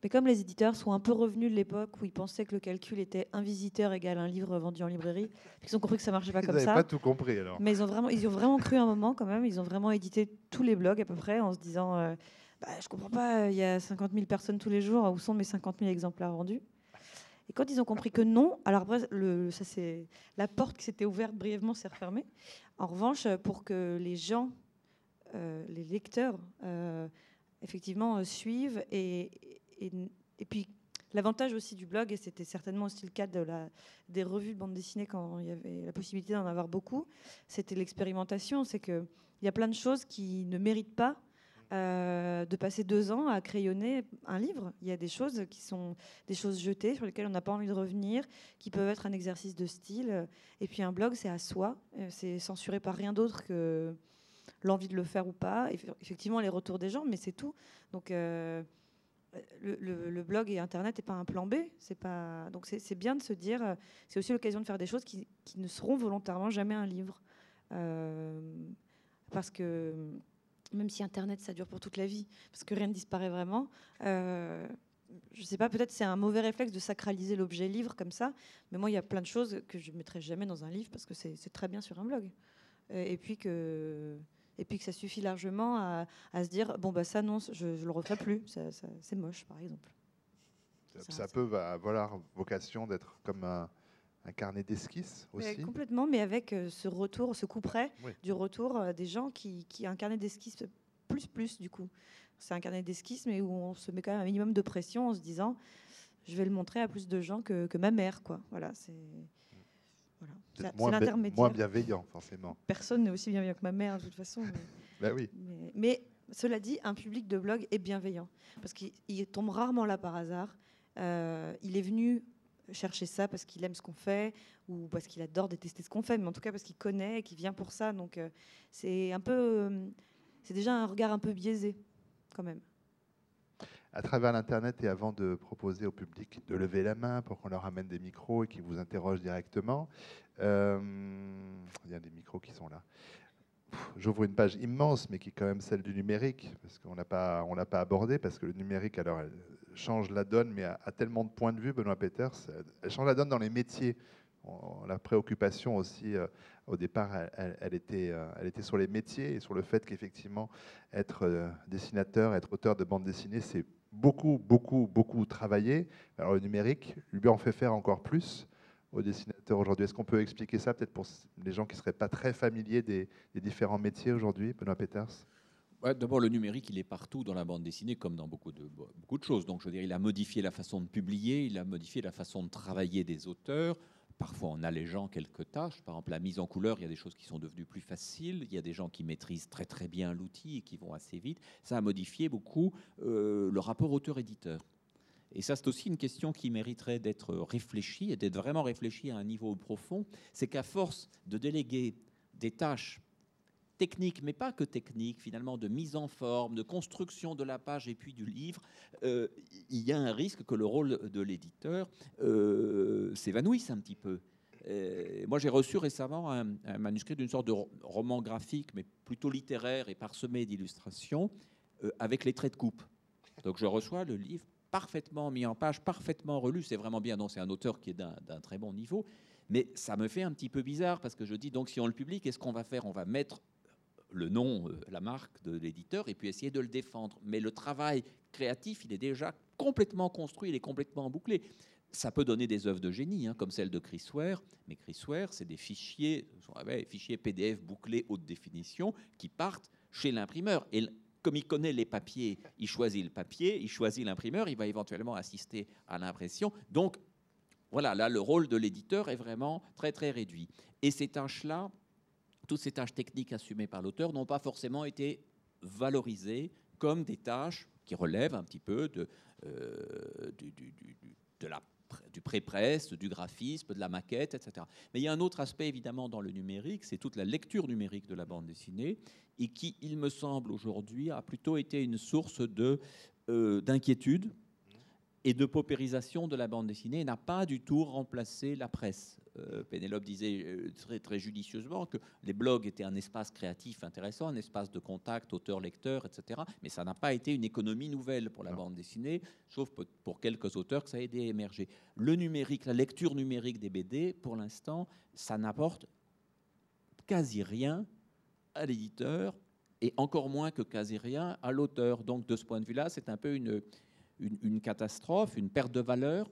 Mais comme les éditeurs sont un peu revenus de l'époque où ils pensaient que le calcul était un visiteur égale un livre vendu en librairie, ils ont compris que ça marchait pas comme ça. Ils pas tout compris alors. Mais ils ont vraiment, ils ont vraiment cru un moment quand même. Ils ont vraiment édité tous les blogs à peu près en se disant, euh, bah, je comprends pas, il y a 50 000 personnes tous les jours, où sont mes 50 000 exemplaires vendus? Et quand ils ont compris que non, alors après, le, ça c'est la porte qui s'était ouverte brièvement s'est refermée. En revanche, pour que les gens, euh, les lecteurs, euh, effectivement suivent et, et, puis, l'avantage aussi du blog, et c'était certainement aussi le cas de des revues de bande dessinée quand il y avait la possibilité d'en avoir beaucoup, c'était l'expérimentation. C'est qu'il y a plein de choses qui ne méritent pas euh, de passer deux ans à crayonner un livre. Il y a des choses qui sont des choses jetées sur lesquelles on n'a pas envie de revenir, qui peuvent être un exercice de style. Et puis un blog, c'est à soi, euh, c'est censuré par rien d'autre que l'envie de le faire ou pas. Effectivement, les retours des gens, mais c'est tout. Donc euh, le, blog et Internet n'est pas un plan B. C'est donc c'est bien de se dire euh, c'est aussi l'occasion de faire des choses qui, ne seront volontairement jamais un livre euh, parce que même si Internet ça dure pour toute la vie parce que rien ne disparaît vraiment. Euh, je sais pas, peut-être c'est un mauvais réflexe de sacraliser l'objet livre comme ça, mais moi il y a plein de choses que je ne mettrai jamais dans un livre parce que c'est très bien sur un blog. Et puis que et puis que ça suffit largement à, se dire bon bah ça non, je, ne le referai plus, c'est moche par exemple. Ça, peut avoir vocation d'être comme un, carnet d'esquisse aussi. complètement, mais avec euh, ce retour, ce coup près du retour euh, des gens qui, qui un carnet d'esquisse plus plus du coup. C'est un carnet d'esquisse, mais où on se met quand même un minimum de pression en se disant je vais le montrer à plus de gens que, que ma mère, quoi. Voilà, c'est voilà. l'intermédiaire. Moins bienveillant, forcément. Personne n'est aussi bienveillant que ma mère, de toute façon. Mais, bah oui. mais, cela dit, un public de blog est bienveillant. Parce qu'il tombe rarement là par hasard. Euh, il est venu chercher ça parce qu'il aime ce qu'on fait ou parce qu'il adore détester ce qu'on fait, mais en tout cas parce qu'il connaît et qu'il vient pour ça. Donc euh, c'est un peu, euh, c'est déjà un regard un peu biaisé quand même à travers l'Internet et avant de proposer au public de lever la main pour qu'on leur amène des micros et qu'ils vous interrogent directement. Euh, il y a des micros qui sont là. J'ouvre une page immense, mais qui est quand même celle du numérique, parce qu'on n'a pas, on l'a pas abordé, parce que le numérique, alors, elle change la donne, mais à, tellement de points de vue, Benoît Peters, elle change la donne dans les métiers. La préoccupation aussi, euh, au départ, elle, était, euh, elle était sur les métiers et sur le fait qu'effectivement, être dessinateur, être auteur de bande dessinée, c'est beaucoup, beaucoup, beaucoup travaillé. Alors le numérique lui en fait faire encore plus aux dessinateurs aujourd'hui. Est-ce qu'on peut expliquer ça peut-être pour les gens qui ne seraient pas très familiers des, différents métiers aujourd'hui, Benoît Peters? D'abord, le numérique, il est partout dans la bande dessinée, comme dans beaucoup de, beaucoup de choses. Donc, je veux dire, il a modifié la façon de publier, il a modifié la façon de travailler des auteurs parfois en allégeant quelques tâches. Par exemple, la mise en couleur, il y a des choses qui sont devenues plus faciles. Il y a des gens qui maîtrisent très très bien l'outil et qui vont assez vite. Ça a modifié beaucoup euh, le rapport auteur-éditeur. Et ça, c'est aussi une question qui mériterait d'être réfléchie et d'être vraiment réfléchie à un niveau profond. C'est qu'à force de déléguer des tâches technique, mais pas que technique, finalement, de mise en forme, de construction de la page et puis du livre, euh, il y a un risque que le rôle de l'éditeur euh, s'évanouisse un petit peu. Euh, moi, j'ai reçu récemment un, manuscrit d'une sorte de roman graphique, mais plutôt littéraire et parsemé d'illustrations, avec les traits de coupe. Donc, je reçois le livre parfaitement mis en page, parfaitement relu. C'est vraiment bien. Donc, c'est un auteur qui est d'un très bon niveau. Mais ça me fait un petit peu bizarre parce que je dis donc si on le publie, qu'est-ce qu'on va faire? On va mettre le nom, euh, la marque de l'éditeur, et puis essayer de le défendre. Mais le travail créatif, il est déjà complètement construit, il est complètement bouclé. Ça peut donner des œuvres de génie, hein, comme celle de Chris Ware, mais Chris Ware, c'est des fichiers, fichiers PDF bouclés haute définition qui partent chez l'imprimeur. Et comme il connaît les papiers, il choisit le papier, il choisit l'imprimeur, il va éventuellement assister à l'impression. Donc, voilà, là, le rôle de l'éditeur est vraiment très, très réduit. Et ces tâches-là, toutes ces tâches techniques assumées par l'auteur n'ont pas forcément été valorisées comme des tâches qui relèvent un petit peu de, euh, du, pré-presse, du graphisme, de la maquette, etc. Mais il y a un autre aspect évidemment dans le numérique, c'est toute la lecture numérique de la bande dessinée, et qui, il me semble aujourd'hui, a plutôt été une source euh, d'inquiétude et de paupérisation de la bande dessinée, n'a pas du tout remplacé la presse. Euh, Pénélope disait euh, très, très judicieusement que les blogs étaient un espace créatif intéressant, un espace de contact auteur-lecteur, etc. Mais ça n'a pas été une économie nouvelle pour la bande dessinée, sauf pour quelques auteurs que ça a aidé à émerger. Le numérique, la lecture numérique des BD, pour l'instant, ça n'apporte quasi rien à l'éditeur et encore moins que quasi rien à l'auteur. Donc de ce point de vue-là, c'est un peu une, une, catastrophe, une perte de valeur.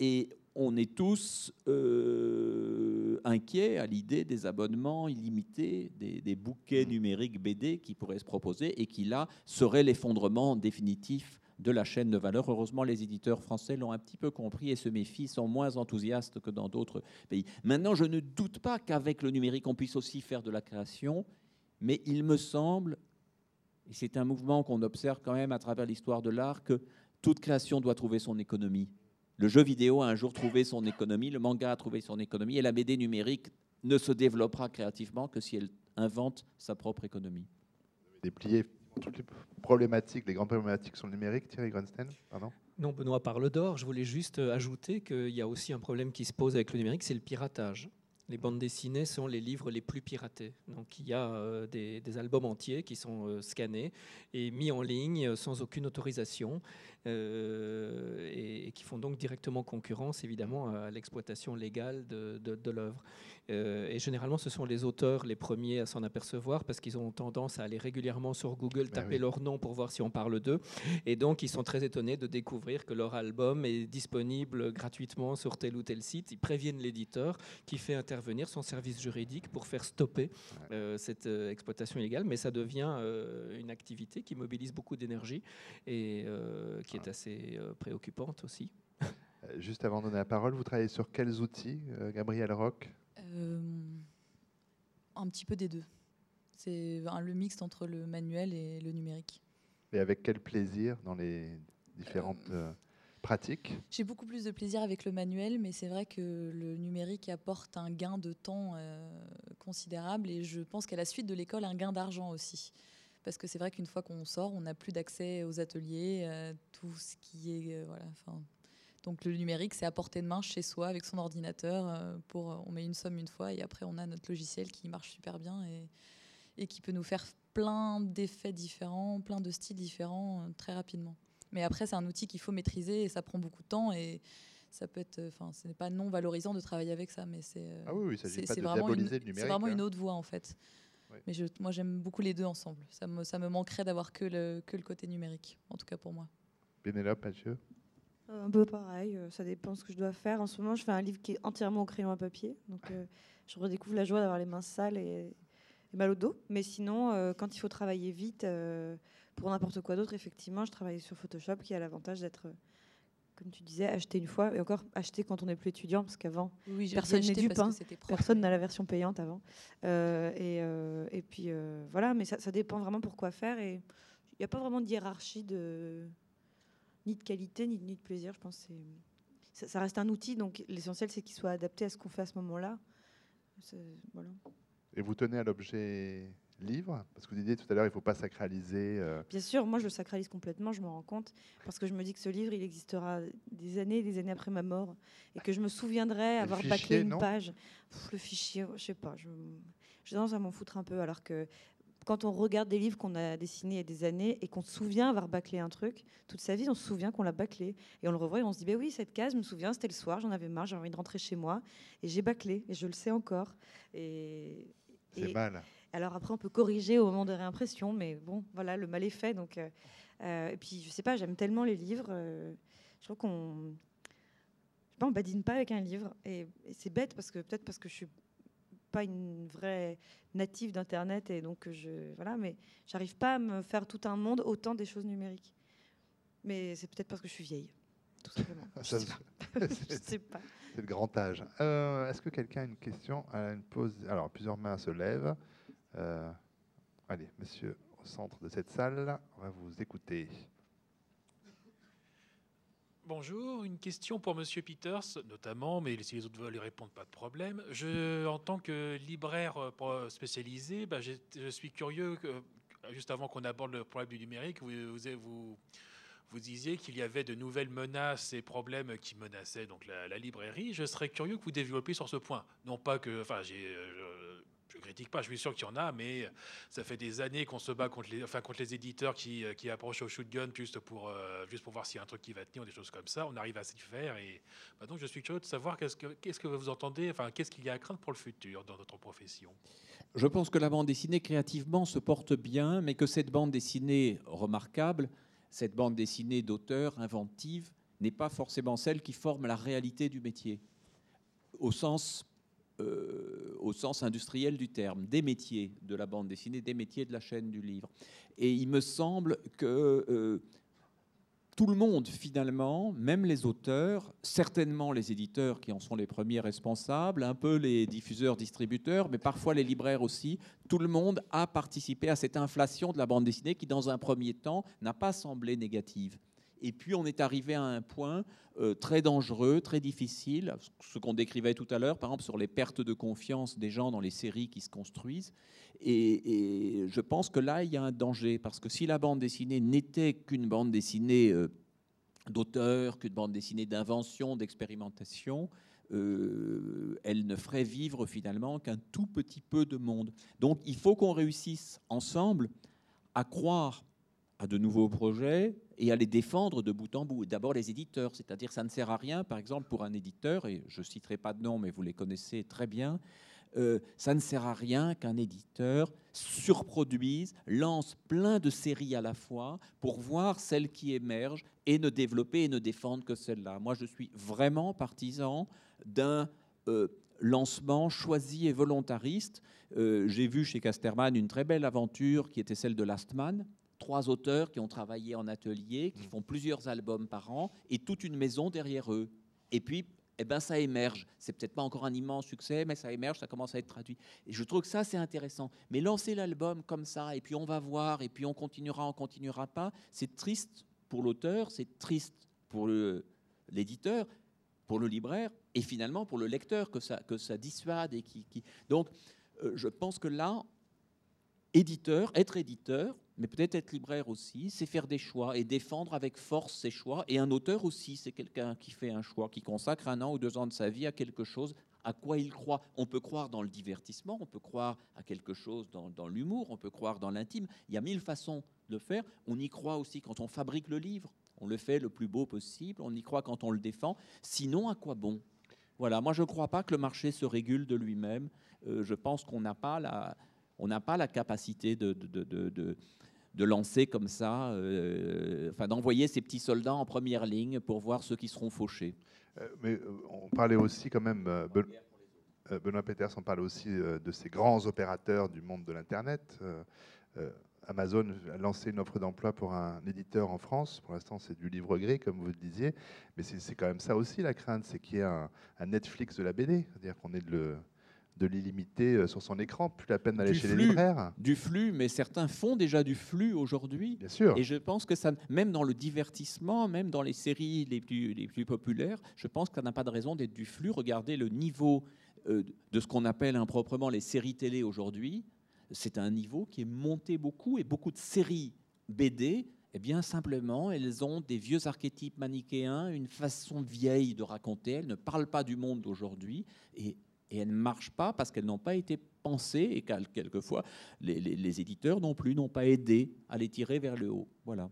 Et on est tous euh, inquiets à l'idée des abonnements illimités, des, bouquets mmh. numériques BD qui pourraient se proposer et qui là serait l'effondrement définitif de la chaîne de valeur. Heureusement, les éditeurs français l'ont un petit peu compris et se méfient, sont moins enthousiastes que dans d'autres pays. Maintenant, je ne doute pas qu'avec le numérique, on puisse aussi faire de la création, mais il me semble, et c'est un mouvement qu'on observe quand même à travers l'histoire de l'art, que toute création doit trouver son économie. Le jeu vidéo a un jour trouvé son économie, le manga a trouvé son économie, et la BD numérique ne se développera créativement que si elle invente sa propre économie. Déplier toutes les problématiques, les grandes problématiques sur le numérique, Thierry Grunstein Pardon? Non, Benoît parle d'or. Je voulais juste ajouter qu'il y a aussi un problème qui se pose avec le numérique, c'est le piratage. Les bandes dessinées sont les livres les plus piratés. Donc il y a euh, des, albums entiers qui sont euh, scannés et mis en ligne euh, sans aucune autorisation et, qui font donc directement concurrence évidemment à l'exploitation légale de, de, l'œuvre. Euh, et généralement, ce sont les auteurs les premiers à s'en apercevoir parce qu'ils ont tendance à aller régulièrement sur Google, ben taper leur nom pour voir si on parle d'eux. Et donc, ils sont très étonnés de découvrir que leur album est disponible gratuitement sur tel ou tel site. Ils préviennent l'éditeur qui fait intervenir son service juridique pour faire stopper euh, cette euh, exploitation illégale. Mais ça devient une activité qui mobilise beaucoup d'énergie et qui est assez préoccupante aussi. Juste avant de donner la parole, vous travaillez sur quels outils, Gabriel Roch euh, un petit peu des deux. C'est le mixte entre le manuel et le numérique. Et avec quel plaisir dans les différentes euh, pratiques? J'ai beaucoup plus de plaisir avec le manuel, mais c'est vrai que le numérique apporte un gain de temps euh, considérable et je pense qu'à la suite de l'école, un gain d'argent aussi. Parce que c'est vrai qu'une fois qu'on sort, on n'a plus d'accès aux ateliers, tout ce qui est. voilà, donc le numérique, c'est à portée de main chez soi avec son ordinateur. Euh, pour, on met une somme une fois et après on a notre logiciel qui marche super bien et, et qui peut nous faire plein d'effets différents, plein de styles différents euh, très rapidement. Mais après, c'est un outil qu'il faut maîtriser et ça prend beaucoup de temps et ça peut être, enfin, ce n'est pas non valorisant de travailler avec ça, mais c'est ah oui, oui, c'est vraiment, une, vraiment une autre voie en fait. Mais je, moi, j'aime beaucoup les deux ensemble. Ça me, ça me manquerait d'avoir que le, que le côté numérique, en tout cas pour moi. Pénélope, Mathieu un peu pareil, euh, ça dépend ce que je dois faire. En ce moment, je fais un livre qui est entièrement au crayon à papier. Donc, euh, je redécouvre la joie d'avoir les mains sales et, mal au dos. Mais sinon, euh, quand il faut travailler vite, pour n'importe quoi d'autre, effectivement, je travaille sur Photoshop qui a l'avantage d'être, comme tu disais, acheté une fois. Et encore, acheté quand on n'est plus étudiant, parce qu'avant, personne n'est dupe. Hein. Personne n'a la version payante avant. Et, et, puis, voilà, mais ça, ça, dépend vraiment pour quoi faire. Et il n'y a pas vraiment de hiérarchie de ni de qualité, ni, de plaisir. Je pense que ça, reste un outil, donc l'essentiel, c'est qu'il soit adapté à ce qu'on fait à ce moment-là. Voilà. Et vous tenez à l'objet livre Parce que vous disiez tout à l'heure, il ne faut pas sacraliser. Euh, Bien sûr, moi je le sacralise complètement, je me rends compte, parce que je me dis que ce livre, il existera des années et des années après ma mort, et que je me souviendrai avoir bâclé une page. le fichier, je sais pas, je, j'ai tendance à m'en foutre un peu, alors que quand on regarde des livres qu'on a dessinés il y a des années et qu'on se souvient avoir bâclé un truc, toute sa vie, on se souvient qu'on l'a bâclé. Et on le revoit et on se dit, ben oui, cette case, je me souviens, c'était le soir, j'en avais marre, j'avais envie de rentrer chez moi. Et j'ai bâclé, et je le sais encore. Et, C'est mal. Alors après, on peut corriger au moment de réimpression, mais bon, voilà, le mal est fait. Donc, euh, euh, et puis, je sais pas, j'aime tellement les livres. Euh, je trouve qu'on... Je sais pas, on badine pas avec un livre. Et, et c'est bête, parce que peut-être parce que je suis pas une vraie native d'Internet et donc je voilà, mais j'arrive pas à me faire tout un monde autant des choses numériques. Mais c'est peut-être parce que je suis vieille, tout simplement. je sais pas. C'est le grand âge. Euh, est-ce que quelqu'un a une question une pause Alors plusieurs mains se lèvent. Euh, allez, monsieur au centre de cette salle, on va vous écouter. Bonjour, une question pour Monsieur Peters notamment, mais si les autres veulent y répondre, pas de problème. En tant que libraire euh, spécialisé, bah, je, suis curieux, juste avant qu'on aborde le problème du numérique, vous, disiez qu'il y avait de nouvelles menaces et problèmes qui menaçaient donc la, la, librairie. Je serais curieux que vous développiez sur ce point. Non pas que, enfin, j'ai euh, critique pas, je suis sûr qu'il y en a, mais ça fait des années qu'on se bat contre les, enfin, contre les éditeurs qui, qui approchent au shotgun juste pour, euh, juste pour voir s'il y a un truc qui va tenir ou des choses comme ça. On arrive à s'y faire. Et bah, donc, je suis curieux de savoir qu'est-ce que, qu'est-ce que vous entendez, enfin, qu'est-ce qu'il y a à craindre pour le futur dans notre profession? Je pense que la bande dessinée créativement se porte bien, mais que cette bande dessinée remarquable, cette bande dessinée d'auteur inventive, n'est pas forcément celle qui forme la réalité du métier, au sens euh, au sens industriel du terme, des métiers de la bande dessinée, des métiers de la chaîne du livre. Et il me semble que euh, tout le monde, finalement, même les auteurs, certainement les éditeurs qui en sont les premiers responsables, un peu les diffuseurs, distributeurs, mais parfois les libraires aussi, tout le monde a participé à cette inflation de la bande dessinée qui, dans un premier temps, n'a pas semblé négative. Et puis on est arrivé à un point euh, très dangereux, très difficile, ce qu'on décrivait tout à l'heure, par exemple sur les pertes de confiance des gens dans les séries qui se construisent. Et, je pense que là, il y a un danger, parce que si la bande dessinée n'était qu'une bande dessinée euh, d'auteur, qu'une bande dessinée d'invention, d'expérimentation, euh, elle ne ferait vivre finalement qu'un tout petit peu de monde. Donc il faut qu'on réussisse ensemble à croire à de nouveaux projets et à les défendre de bout en bout. D'abord les éditeurs, c'est-à-dire ça ne sert à rien, par exemple pour un éditeur, et je ne citerai pas de nom, mais vous les connaissez très bien, euh, ça ne sert à rien qu'un éditeur surproduise, lance plein de séries à la fois pour voir celles qui émergent et ne développer et ne défendre que celles-là. Moi, je suis vraiment partisan d'un euh, lancement choisi et volontariste. Euh, j'ai vu chez Casterman une très belle aventure qui était celle de Lastman. Trois auteurs qui ont travaillé en atelier, qui mmh. font plusieurs albums par an et toute une maison derrière eux. Et puis, eh ben, ça émerge. C'est peut-être pas encore un immense succès, mais ça émerge, ça commence à être traduit. Et je trouve que ça, c'est intéressant. Mais lancer l'album comme ça, et puis on va voir, et puis on continuera, on continuera pas, c'est triste pour l'auteur, c'est triste pour l'éditeur, pour le libraire, et finalement pour le lecteur, que ça, que ça dissuade. Et qui, qui... Donc, euh, je pense que là, éditeur, être éditeur, mais peut-être être libraire aussi, c'est faire des choix et défendre avec force ses choix. Et un auteur aussi, c'est quelqu'un qui fait un choix, qui consacre un an ou deux ans de sa vie à quelque chose à quoi il croit. On peut croire dans le divertissement, on peut croire à quelque chose dans, l'humour, on peut croire dans l'intime. Il y a mille façons de faire. On y croit aussi quand on fabrique le livre. On le fait le plus beau possible, on y croit quand on le défend. Sinon, à quoi bon? Voilà, moi je ne crois pas que le marché se régule de lui-même. Euh, je pense qu'on n'a pas la, on n'a pas la capacité de, de, de, de lancer comme ça, euh, enfin d'envoyer ces petits soldats en première ligne pour voir ceux qui seront fauchés. Euh, mais on parlait aussi quand même, Benoît Peters, on parle aussi de ces grands opérateurs du monde de l'Internet. Amazon a lancé une offre d'emploi pour un éditeur en France. Pour l'instant, c'est du livre gris, comme vous le disiez. Mais c'est quand même ça aussi la crainte, c'est qu'il y ait un, un, Netflix de la BD. C'est-à-dire qu'on ait de le, de l'illimité euh, sur son écran, plus la peine d'aller chez les libraires. Du flux, mais certains font déjà du flux aujourd'hui. Bien sûr. Et je pense que ça, même dans le divertissement, même dans les séries les plus, les plus populaires, je pense que ça n'a pas de raison d'être du flux. Regardez le niveau euh, de ce qu'on appelle improprement les séries télé aujourd'hui. C'est un niveau qui est monté beaucoup et beaucoup de séries BD eh bien, simplement, elles ont des vieux archétypes manichéens, une façon vieille de raconter. Elles ne parlent pas du monde d'aujourd'hui. Et et elles ne marchent pas parce qu'elles n'ont pas été pensées et quelquefois les, éditeurs non plus n'ont pas aidé à les tirer vers le haut. Voilà.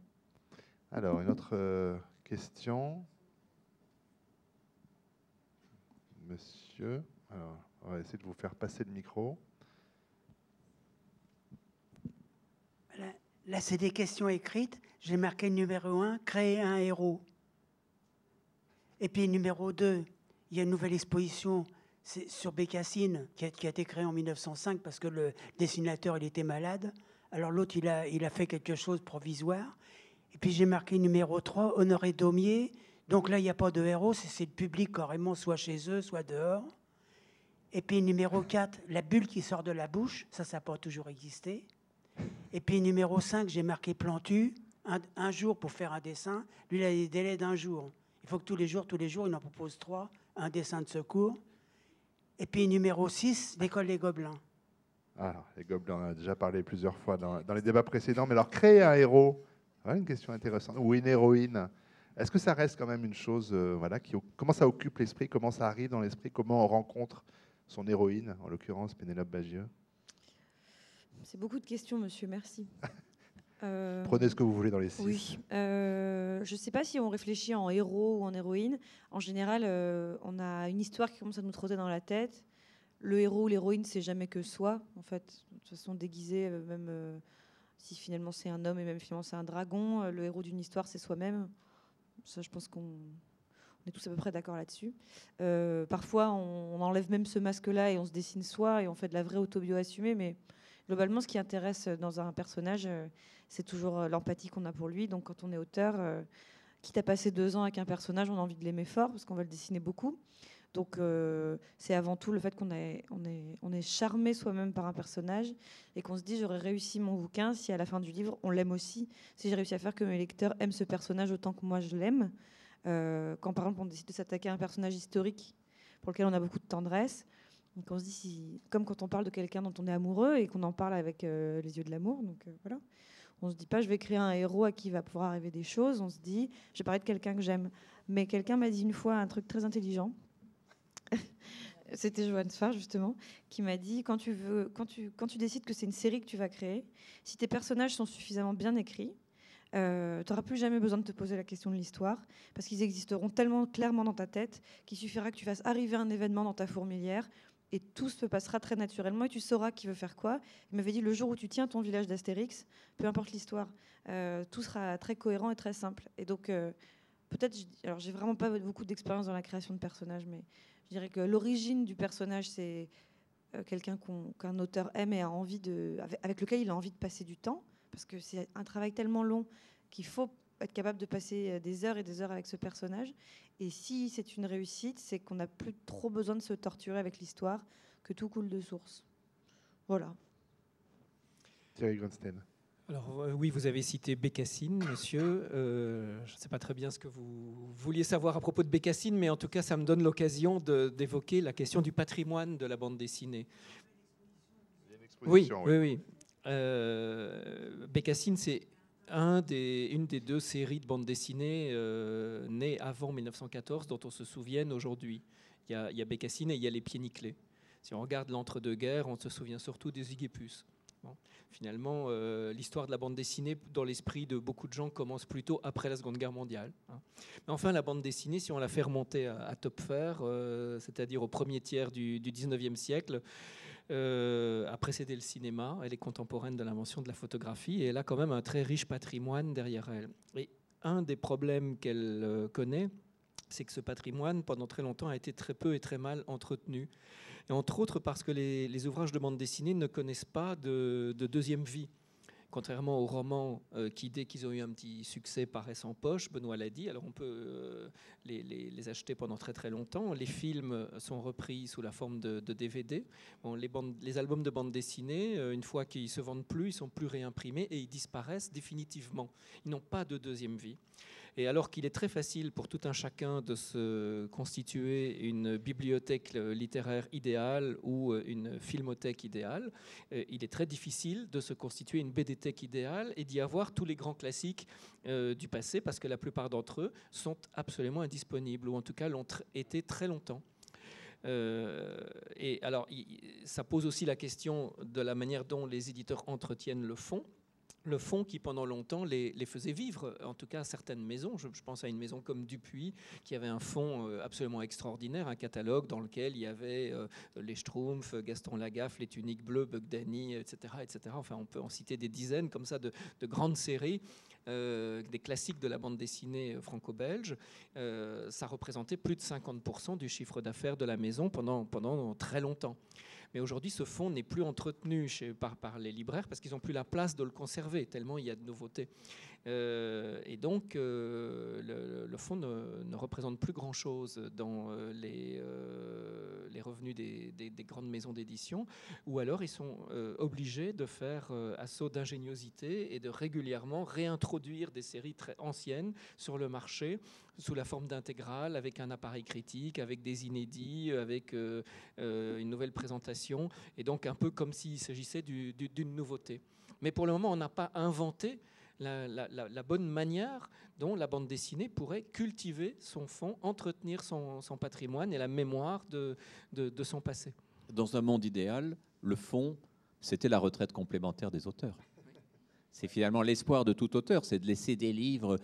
Alors, une autre euh, question. Monsieur, Alors, on va essayer de vous faire passer le micro. Là, c'est des questions écrites. J'ai marqué numéro 1, créer un héros. Et puis numéro 2, il y a une nouvelle exposition c'est sur Bécassine, qui a, été créé en 1905 parce que le dessinateur il était malade. Alors l'autre, il a, fait quelque chose provisoire. Et puis j'ai marqué numéro 3, Honoré Daumier. Donc là, il n'y a pas de héros, c'est le public carrément, soit chez eux, soit dehors. Et puis numéro 4, la bulle qui sort de la bouche, ça, ça n'a pas toujours existé. Et puis numéro 5, j'ai marqué Plantu, un, un, jour pour faire un dessin. Lui, il a des délais d'un jour. Il faut que tous les jours, tous les jours, il en propose trois, un dessin de secours. Et puis numéro 6, l'école des Gobelins. Ah, les Gobelins, on a déjà parlé plusieurs fois dans, les débats précédents. Mais alors, créer un héros, une question intéressante, ou une héroïne, est-ce que ça reste quand même une chose, euh, voilà, qui, comment ça occupe l'esprit, comment ça arrive dans l'esprit, comment on rencontre son héroïne, en l'occurrence Pénélope Bagieux? C'est beaucoup de questions, monsieur, merci. Euh, Prenez ce que vous voulez dans les six. Oui. Euh, je ne sais pas si on réfléchit en héros ou en héroïne. En général, euh, on a une histoire qui commence à nous trotter dans la tête. Le héros ou l'héroïne, c'est jamais que soi, en fait. De toute façon, déguisé, même si finalement c'est un homme et même finalement c'est un dragon, le héros d'une histoire, c'est soi-même. Ça, je pense qu'on est tous à peu près d'accord là-dessus. parfois, on, on, enlève même ce masque-là et on se dessine soi et on fait de la vraie autobio assumée, mais globalement, ce qui intéresse dans un personnage, c'est toujours euh, l'empathie qu'on a pour lui. Donc quand on est auteur, euh, quitte à passer deux ans avec un personnage, on a envie de l'aimer fort parce qu'on va le dessiner beaucoup. Donc euh, c'est avant tout le fait qu'on est, charmé soi-même par un personnage et qu'on se dit j'aurais réussi mon bouquin si à la fin du livre on l'aime aussi, si j'ai réussi à faire que mes lecteurs aiment ce personnage autant que moi je l'aime. quand par exemple on décide de s'attaquer à un personnage historique pour lequel on a beaucoup de tendresse, donc on se dit si, comme quand on parle de quelqu'un dont on est amoureux et qu'on en parle avec les yeux de l'amour, donc voilà. On se dit pas, je vais créer un héros à qui va pouvoir arriver des choses. On se dit, je vais parler de quelqu'un que j'aime. Mais quelqu'un m'a dit une fois un truc très intelligent. C'était Joanne Sfar, justement, qui m'a dit quand tu, veux, quand, tu, quand tu décides que c'est une série que tu vas créer, si tes personnages sont suffisamment bien écrits, euh, tu n'auras plus jamais besoin de te poser la question de l'histoire, parce qu'ils existeront tellement clairement dans ta tête qu'il suffira que tu fasses arriver un événement dans ta fourmilière et tout se passera très naturellement et tu sauras qui veut faire quoi. Il m'avait dit le jour où tu tiens ton village d'Astérix, peu importe l'histoire, euh, tout sera très cohérent et très simple. Et donc, euh, peut-être, alors j'ai vraiment pas beaucoup d'expérience dans la création de personnages, mais je dirais que l'origine du personnage, c'est euh, quelqu'un qu'un auteur aime et a envie de, avec lequel il a envie de passer du temps, parce que c'est un travail tellement long qu'il faut être capable de passer des heures et des heures avec ce personnage. Et si c'est une réussite, c'est qu'on n'a plus trop besoin de se torturer avec l'histoire, que tout coule de source. Voilà. Thierry Grunstein. Alors euh, oui, vous avez cité Bécassine, monsieur. Euh, je ne sais pas très bien ce que vous vouliez savoir à propos de Bécassine, mais en tout cas, ça me donne l'occasion d'évoquer la question du patrimoine de la bande dessinée. oui, oui, oui. Euh, Bécassine, c'est une des deux séries de bandes dessinées euh, nées avant 1914 dont on se souvienne aujourd'hui. Il y, a, y Bécassine et il y a Les Pieds Nickelés. Si on regarde l'entre-deux-guerres, on se souvient surtout des Igépus. Finalement, euh, l'histoire de la bande dessinée, dans l'esprit de beaucoup de gens, commence plutôt après la Seconde Guerre mondiale. Hein. Mais enfin, la bande dessinée, si on la fait remonter à, Topfer, euh, c'est-à-dire au premier tiers du, du 19e siècle, a précédé le cinéma, elle est contemporaine de l'invention de la photographie et elle a quand même un très riche patrimoine derrière elle. Et un des problèmes qu'elle euh, connaît, c'est que ce patrimoine, pendant très longtemps, a été très peu et très mal entretenu. Et entre autres parce que les, ouvrages de bande dessinée ne connaissent pas de deuxième vie contrairement aux romans euh, qui, dès qu'ils ont eu un petit succès, paraissent en poche, Benoît l'a dit, alors on peut euh, les, acheter pendant très très longtemps. Les films sont repris sous la forme de, DVD. Les, albums de bande dessinée, euh, une fois qu'ils se vendent plus, ils sont plus réimprimés et ils disparaissent définitivement. Ils n'ont pas de deuxième vie. Et alors qu'il est très facile pour tout un chacun de se constituer une bibliothèque littéraire idéale ou euh, une filmothèque idéale, euh, il est très difficile de se constituer une BDthèque idéale et d'y avoir tous les grands classiques euh, du passé parce que la plupart d'entre eux sont absolument indisponibles ou en tout cas l'ont été très longtemps. et alors, ça pose aussi la question de la manière dont les éditeurs entretiennent le fond le fond qui pendant longtemps les, faisait vivre, en tout cas certaines maisons. Je, pense à une maison comme Dupuis qui avait un fond euh, absolument extraordinaire, un catalogue dans lequel il y avait euh, les Schtroumpfs, Gaston Lagaffe, les Tuniques Bleues, Bugdani, etc., etc. Enfin, on peut en citer des dizaines comme ça de, grandes séries. Euh, des classiques de la bande dessinée franco-belge, ça représentait plus de 50% du chiffre d'affaires de la maison pendant, pendant très longtemps. Mais aujourd'hui, ce fonds n'est plus entretenu par, par, les libraires parce qu'ils n'ont plus la place de le conserver, tellement il y a de nouveautés. Euh, et donc, euh, le, fonds ne, représente plus grand-chose dans euh, les, revenus des, des, grandes maisons d'édition, ou alors ils sont obligés de faire assaut d'ingéniosité et de régulièrement réintroduire des séries très anciennes sur le marché sous la forme d'intégrales, avec un appareil critique, avec des inédits, avec une nouvelle présentation, et donc un peu comme s'il s'agissait d'une nouveauté. Mais pour le moment, on n'a pas inventé la, bonne manière dont la bande dessinée pourrait cultiver son fond, entretenir son, patrimoine et la mémoire de, de, son passé. Dans un monde idéal, le fond, c'était la retraite complémentaire des auteurs. C'est finalement l'espoir de tout auteur, c'est de laisser des livres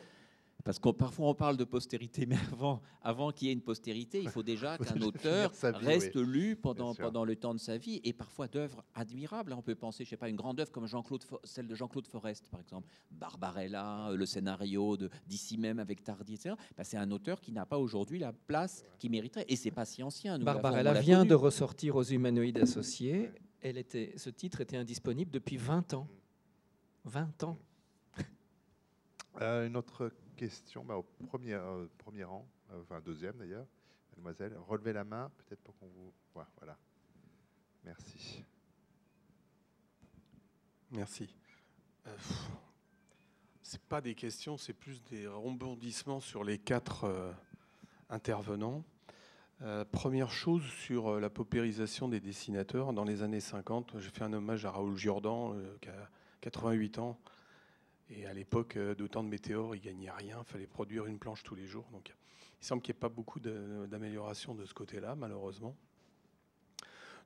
parce que parfois on parle de postérité, mais avant, avant qu'il y ait une postérité, il faut déjà qu'un auteur reste lu pendant, pendant le temps de sa vie, et parfois d'œuvres admirables. On peut penser, je sais pas, une grande œuvre comme Jean-Claude, celle de Jean-Claude Forest, par exemple, Barbarella, le scénario d'ici même avec Tardy, etc. Ben, c'est un auteur qui n'a pas aujourd'hui la place qu'il mériterait, et c'est pas si ancien. Barbarella vient de ressortir aux Humanoïdes associés. Elle était, ce titre était indisponible depuis 20 ans. 20 ans. Euh, une autre question bah, au premier, euh, premier rang, euh, enfin deuxième d'ailleurs, mademoiselle. Relevez la main, peut-être pour qu'on vous voit. Voilà. Merci. Merci. Euh, c'est pas des questions, c'est plus des rebondissements sur les quatre euh, intervenants. première chose sur la paupérisation des dessinateurs. Dans les années 50, j'ai fait un hommage à Raoul Jordan, qui a 88 ans, et à l'époque, euh, d'autant de météores, il gagnait rien. Il fallait produire une planche tous les jours. Donc, il semble qu'il n'y ait pas beaucoup d'amélioration de, ce côté-là, malheureusement.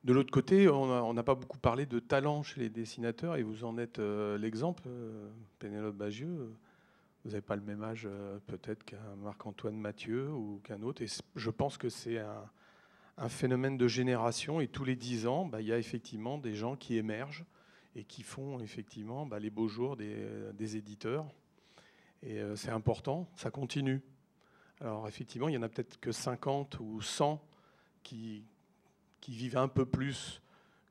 De l'autre côté, on n'a pas beaucoup parlé de talent chez les dessinateurs, et vous en êtes euh, l'exemple, euh, Pénélope Bagieux. Vous n'avez pas le même âge peut-être qu'un Marc-Antoine Mathieu ou qu'un autre. Et je pense que c'est un, un phénomène de génération et tous les dix ans, bah, il y a effectivement des gens qui émergent et qui font effectivement bah, les beaux jours des, éditeurs. Et euh, c'est important, ça continue. Alors effectivement, il y en a peut-être que 50 ou 100 qui, vivent un peu plus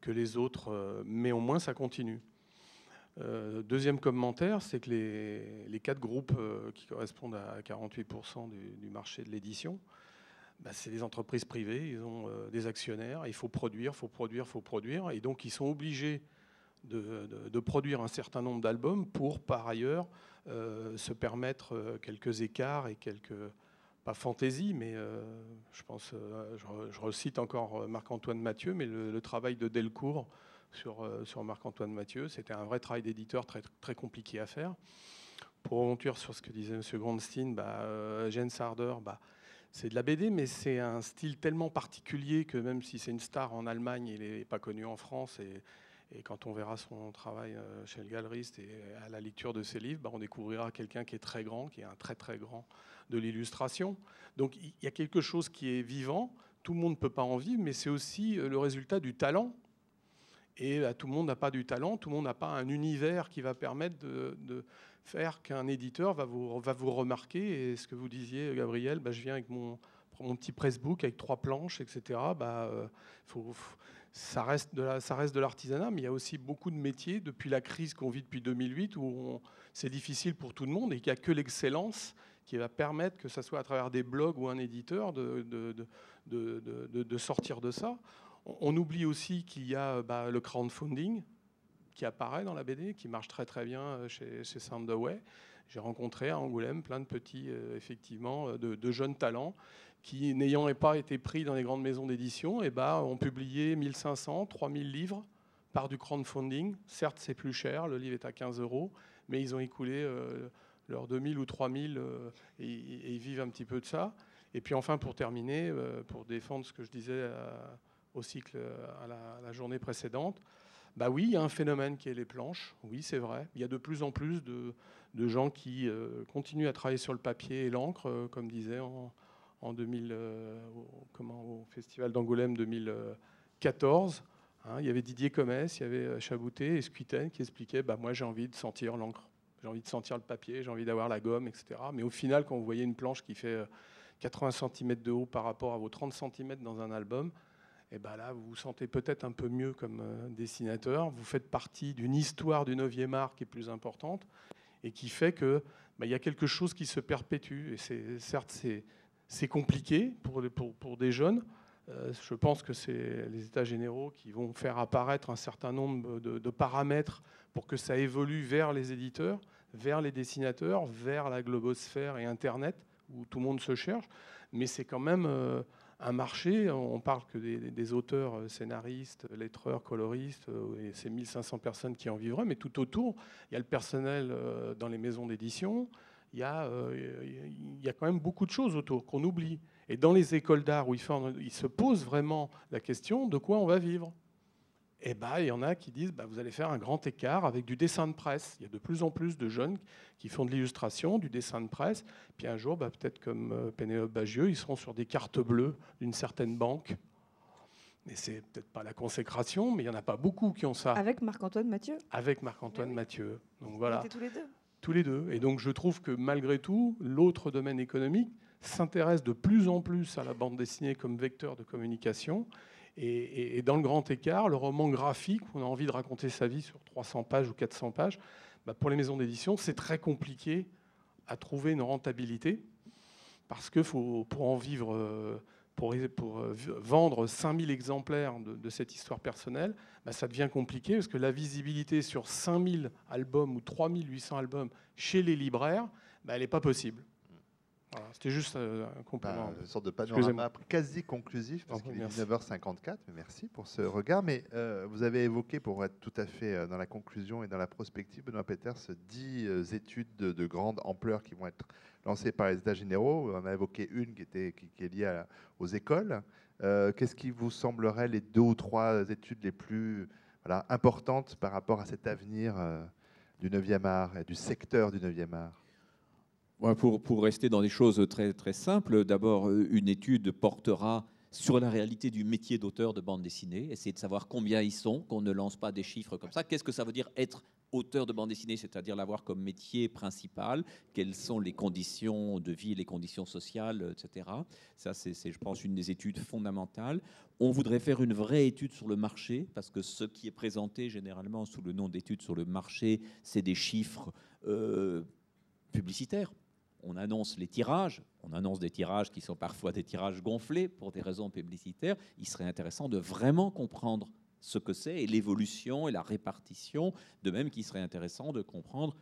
que les autres, euh, mais au moins ça continue. Euh, deuxième commentaire, c'est que les, quatre groupes qui correspondent à 48% du, marché de l'édition, bah, c'est des entreprises privées, ils ont des actionnaires, il faut produire, il faut produire, il faut produire, et donc ils sont obligés de, produire un certain nombre d'albums pour, par ailleurs, euh, se permettre euh, quelques écarts et quelques, pas fantaisie, mais euh, je pense, je, recite encore Marc-Antoine Mathieu, mais le, travail de Delcourt sur, sur Marc-Antoine Mathieu, c'était un vrai travail d'éditeur très, très compliqué à faire. Pour remonter sur ce que disait M. Grandstein, bah, Jens Harder, bah, c'est de la BD, mais c'est un style tellement particulier que même si c'est une star en Allemagne, il n'est pas connu en France. Et quand on verra son travail euh, chez le galeriste et à la lecture de ses livres, bah, on découvrira quelqu'un qui est très grand, qui est un très très grand de l'illustration. Donc il y a quelque chose qui est vivant. Tout le monde ne peut pas en vivre, mais c'est aussi euh, le résultat du talent. Et bah, tout le monde n'a pas du talent, tout le monde n'a pas un univers qui va permettre de, faire qu'un éditeur va vous, va vous remarquer. Et ce que vous disiez, Gabriel, bah, je viens avec mon, mon petit pressbook avec trois planches, etc. Bah, euh, faut, ça reste de l'artisanat, mais il y a aussi beaucoup de métiers depuis la crise qu'on vit depuis 2008 où c'est difficile pour tout le monde et qu'il n'y a que l'excellence qui va permettre que ce soit à travers des blogs ou un éditeur de, sortir de ça. On, oublie aussi qu'il y a bah, le crowdfunding qui apparaît dans la BD, qui marche très très bien euh, chez, chez Soundaway. J'ai rencontré à Angoulême plein de petits, euh, effectivement, euh, de, jeunes talents qui, n'ayant pas été pris dans les grandes maisons d'édition, eh ben, ont publié 1500, 3000 livres par du crowdfunding. Certes, c'est plus cher, le livre est à 15 euros, mais ils ont écoulé euh, leurs 2000 ou 3000 euh, et, ils vivent un petit peu de ça. Et puis enfin, pour terminer, euh, pour défendre ce que je disais au cycle à la, journée précédente, bah oui, il y a un phénomène qui est les planches. Oui, c'est vrai. Il y a de plus en plus de, gens qui continuent à travailler sur le papier et l'encre, comme disait en 2000, euh, au, Festival d'Angoulême 2014. Hein, il y avait Didier Comès, il y avait euh, Chabouté et Squitten qui expliquaient bah, Moi, j'ai envie de sentir l'encre, j'ai envie de sentir le papier, j'ai envie d'avoir la gomme, etc. Mais au final, quand vous voyez une planche qui fait 80 euh, cm de haut par rapport à vos 30 cm dans un album, et eh ben là, vous vous sentez peut-être un peu mieux comme dessinateur. Vous faites partie d'une histoire du 9e art qui est plus importante et qui fait qu'il bah, y a quelque chose qui se perpétue. Et c'est, certes, c'est, c'est compliqué pour, pour, pour, des jeunes. Euh, je pense que c'est les États généraux qui vont faire apparaître un certain nombre de, paramètres pour que ça évolue vers les éditeurs, vers les dessinateurs, vers la globosphère et Internet, où tout le monde se cherche. Mais c'est quand même euh, un marché. On parle que des, auteurs, euh, scénaristes, lettreurs, coloristes, et c'est 1500 personnes qui en vivraient, mais tout autour, il y a le personnel dans les maisons d'édition, il y, a, euh, il y a quand même beaucoup de choses autour qu'on oublie. Et dans les écoles d'art où ils, se posent vraiment la question de quoi on va vivre, eh ben, il y en a qui disent bah, vous allez faire un grand écart avec du dessin de presse. Il y a de plus en plus de jeunes qui font de l'illustration, du dessin de presse. Puis un jour, bah, peut-être comme euh, Pénélope Bagieux, ils seront sur des cartes bleues d'une certaine banque. Mais c'est peut-être pas la consécration, mais il n'y en a pas beaucoup qui ont ça. Avec Marc-Antoine Mathieu Avec Marc-Antoine Mathieu. Donc voilà. tous les deux tous les deux. Et donc je trouve que malgré tout, l'autre domaine économique s'intéresse de plus en plus à la bande dessinée comme vecteur de communication. Et, dans le grand écart, le roman graphique, où on a envie de raconter sa vie sur 300 pages ou 400 pages, bah, pour les maisons d'édition, c'est très compliqué à trouver une rentabilité, parce que pour en vivre... Pour, pour euh, vendre 5000 exemplaires de, cette histoire personnelle, bah, ça devient compliqué parce que la visibilité sur 5000 albums ou 3800 albums chez les libraires, bah, elle n'est pas possible. C'était juste euh, un complément. Bah, une sorte de panorama quasi conclusif, parce qu'il est 19h54. Merci pour ce regard. Mais euh, vous avez évoqué, pour être tout à fait dans la conclusion et dans la prospective, Benoît Peters, 10 études de, de, grande ampleur qui vont être lancées par les États généraux. On a évoqué une qui, était, est liée aux écoles. Euh, qu'est-ce qui vous semblerait les deux ou trois études les plus importantes par rapport à cet avenir du 9e art et du secteur du 9e art? Pour, rester dans des choses très, très simples, d'abord, une étude portera sur la réalité du métier d'auteur de bande dessinée, essayer de savoir combien ils sont, qu'on ne lance pas des chiffres comme ça. Qu'est-ce que ça veut dire être auteur de bande dessinée, c'est-à-dire l'avoir comme métier principal, quelles sont les conditions de vie, les conditions sociales, etc. Ça, c'est, je pense, une des études fondamentales. On voudrait faire une vraie étude sur le marché, parce que ce qui est présenté généralement sous le nom d'études sur le marché, c'est des chiffres euh, publicitaires on annonce les tirages, on annonce des tirages qui sont parfois des tirages gonflés pour des raisons publicitaires, il serait intéressant de vraiment comprendre ce que c'est et l'évolution et la répartition, de même qu'il serait intéressant de comprendre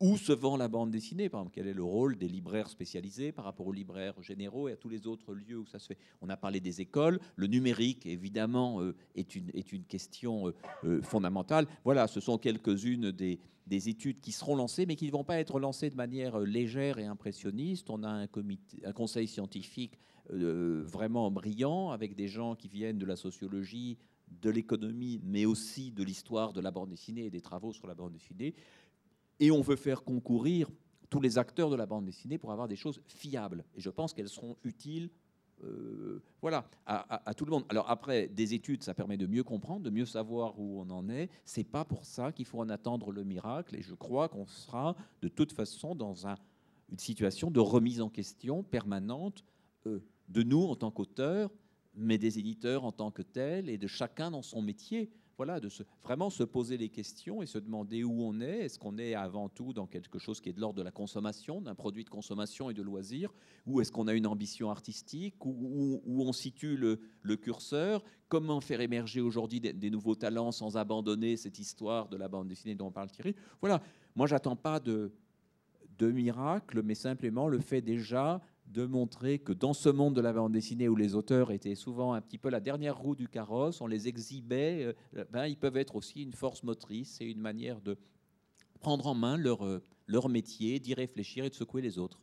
où se vend la bande dessinée Par exemple, quel est le rôle des libraires spécialisés par rapport aux libraires généraux et à tous les autres lieux où ça se fait? On a parlé des écoles. Le numérique, évidemment, euh, est, une, est une question euh, euh, fondamentale. Voilà, ce sont quelques-unes des, des, études qui seront lancées, mais qui ne vont pas être lancées de manière légère et impressionniste. On a un, comité, un conseil scientifique vraiment brillant, avec des gens qui viennent de la sociologie, de l'économie, mais aussi de l'histoire de la bande dessinée et des travaux sur la bande dessinée. Et on veut faire concourir tous les acteurs de la bande dessinée pour avoir des choses fiables. Et je pense qu'elles seront utiles euh, voilà, à, tout le monde. Alors après, des études, ça permet de mieux comprendre, de mieux savoir où on en est. C'est pas pour ça qu'il faut en attendre le miracle. Et je crois qu'on sera de toute façon dans une situation de remise en question permanente euh, de nous en tant qu'auteurs, mais des éditeurs en tant que tels et de chacun dans son métier voilà, de se, vraiment se poser les questions et se demander où on est. Est-ce qu'on est avant tout dans quelque chose qui est de l'ordre de la consommation, d'un produit de consommation et de loisirs, ou est-ce qu'on a une ambition artistique, où, on situe le, curseur? Comment faire émerger aujourd'hui des, nouveaux talents sans abandonner cette histoire de la bande dessinée dont on parle Thierry? Voilà, moi j'attends pas de, de miracle, mais simplement le fait déjà de montrer que dans ce monde de la bande dessinée où les auteurs étaient souvent un petit peu la dernière roue du carrosse, on les exhibait, euh, ben, ils peuvent être aussi une force motrice et une manière de prendre en main leur, euh, leur métier, d'y réfléchir et de secouer les autres.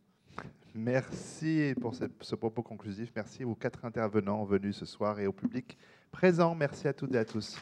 Merci pour ce, ce, propos conclusif. Merci aux quatre intervenants venus ce soir et au public présent. Merci à toutes et à tous.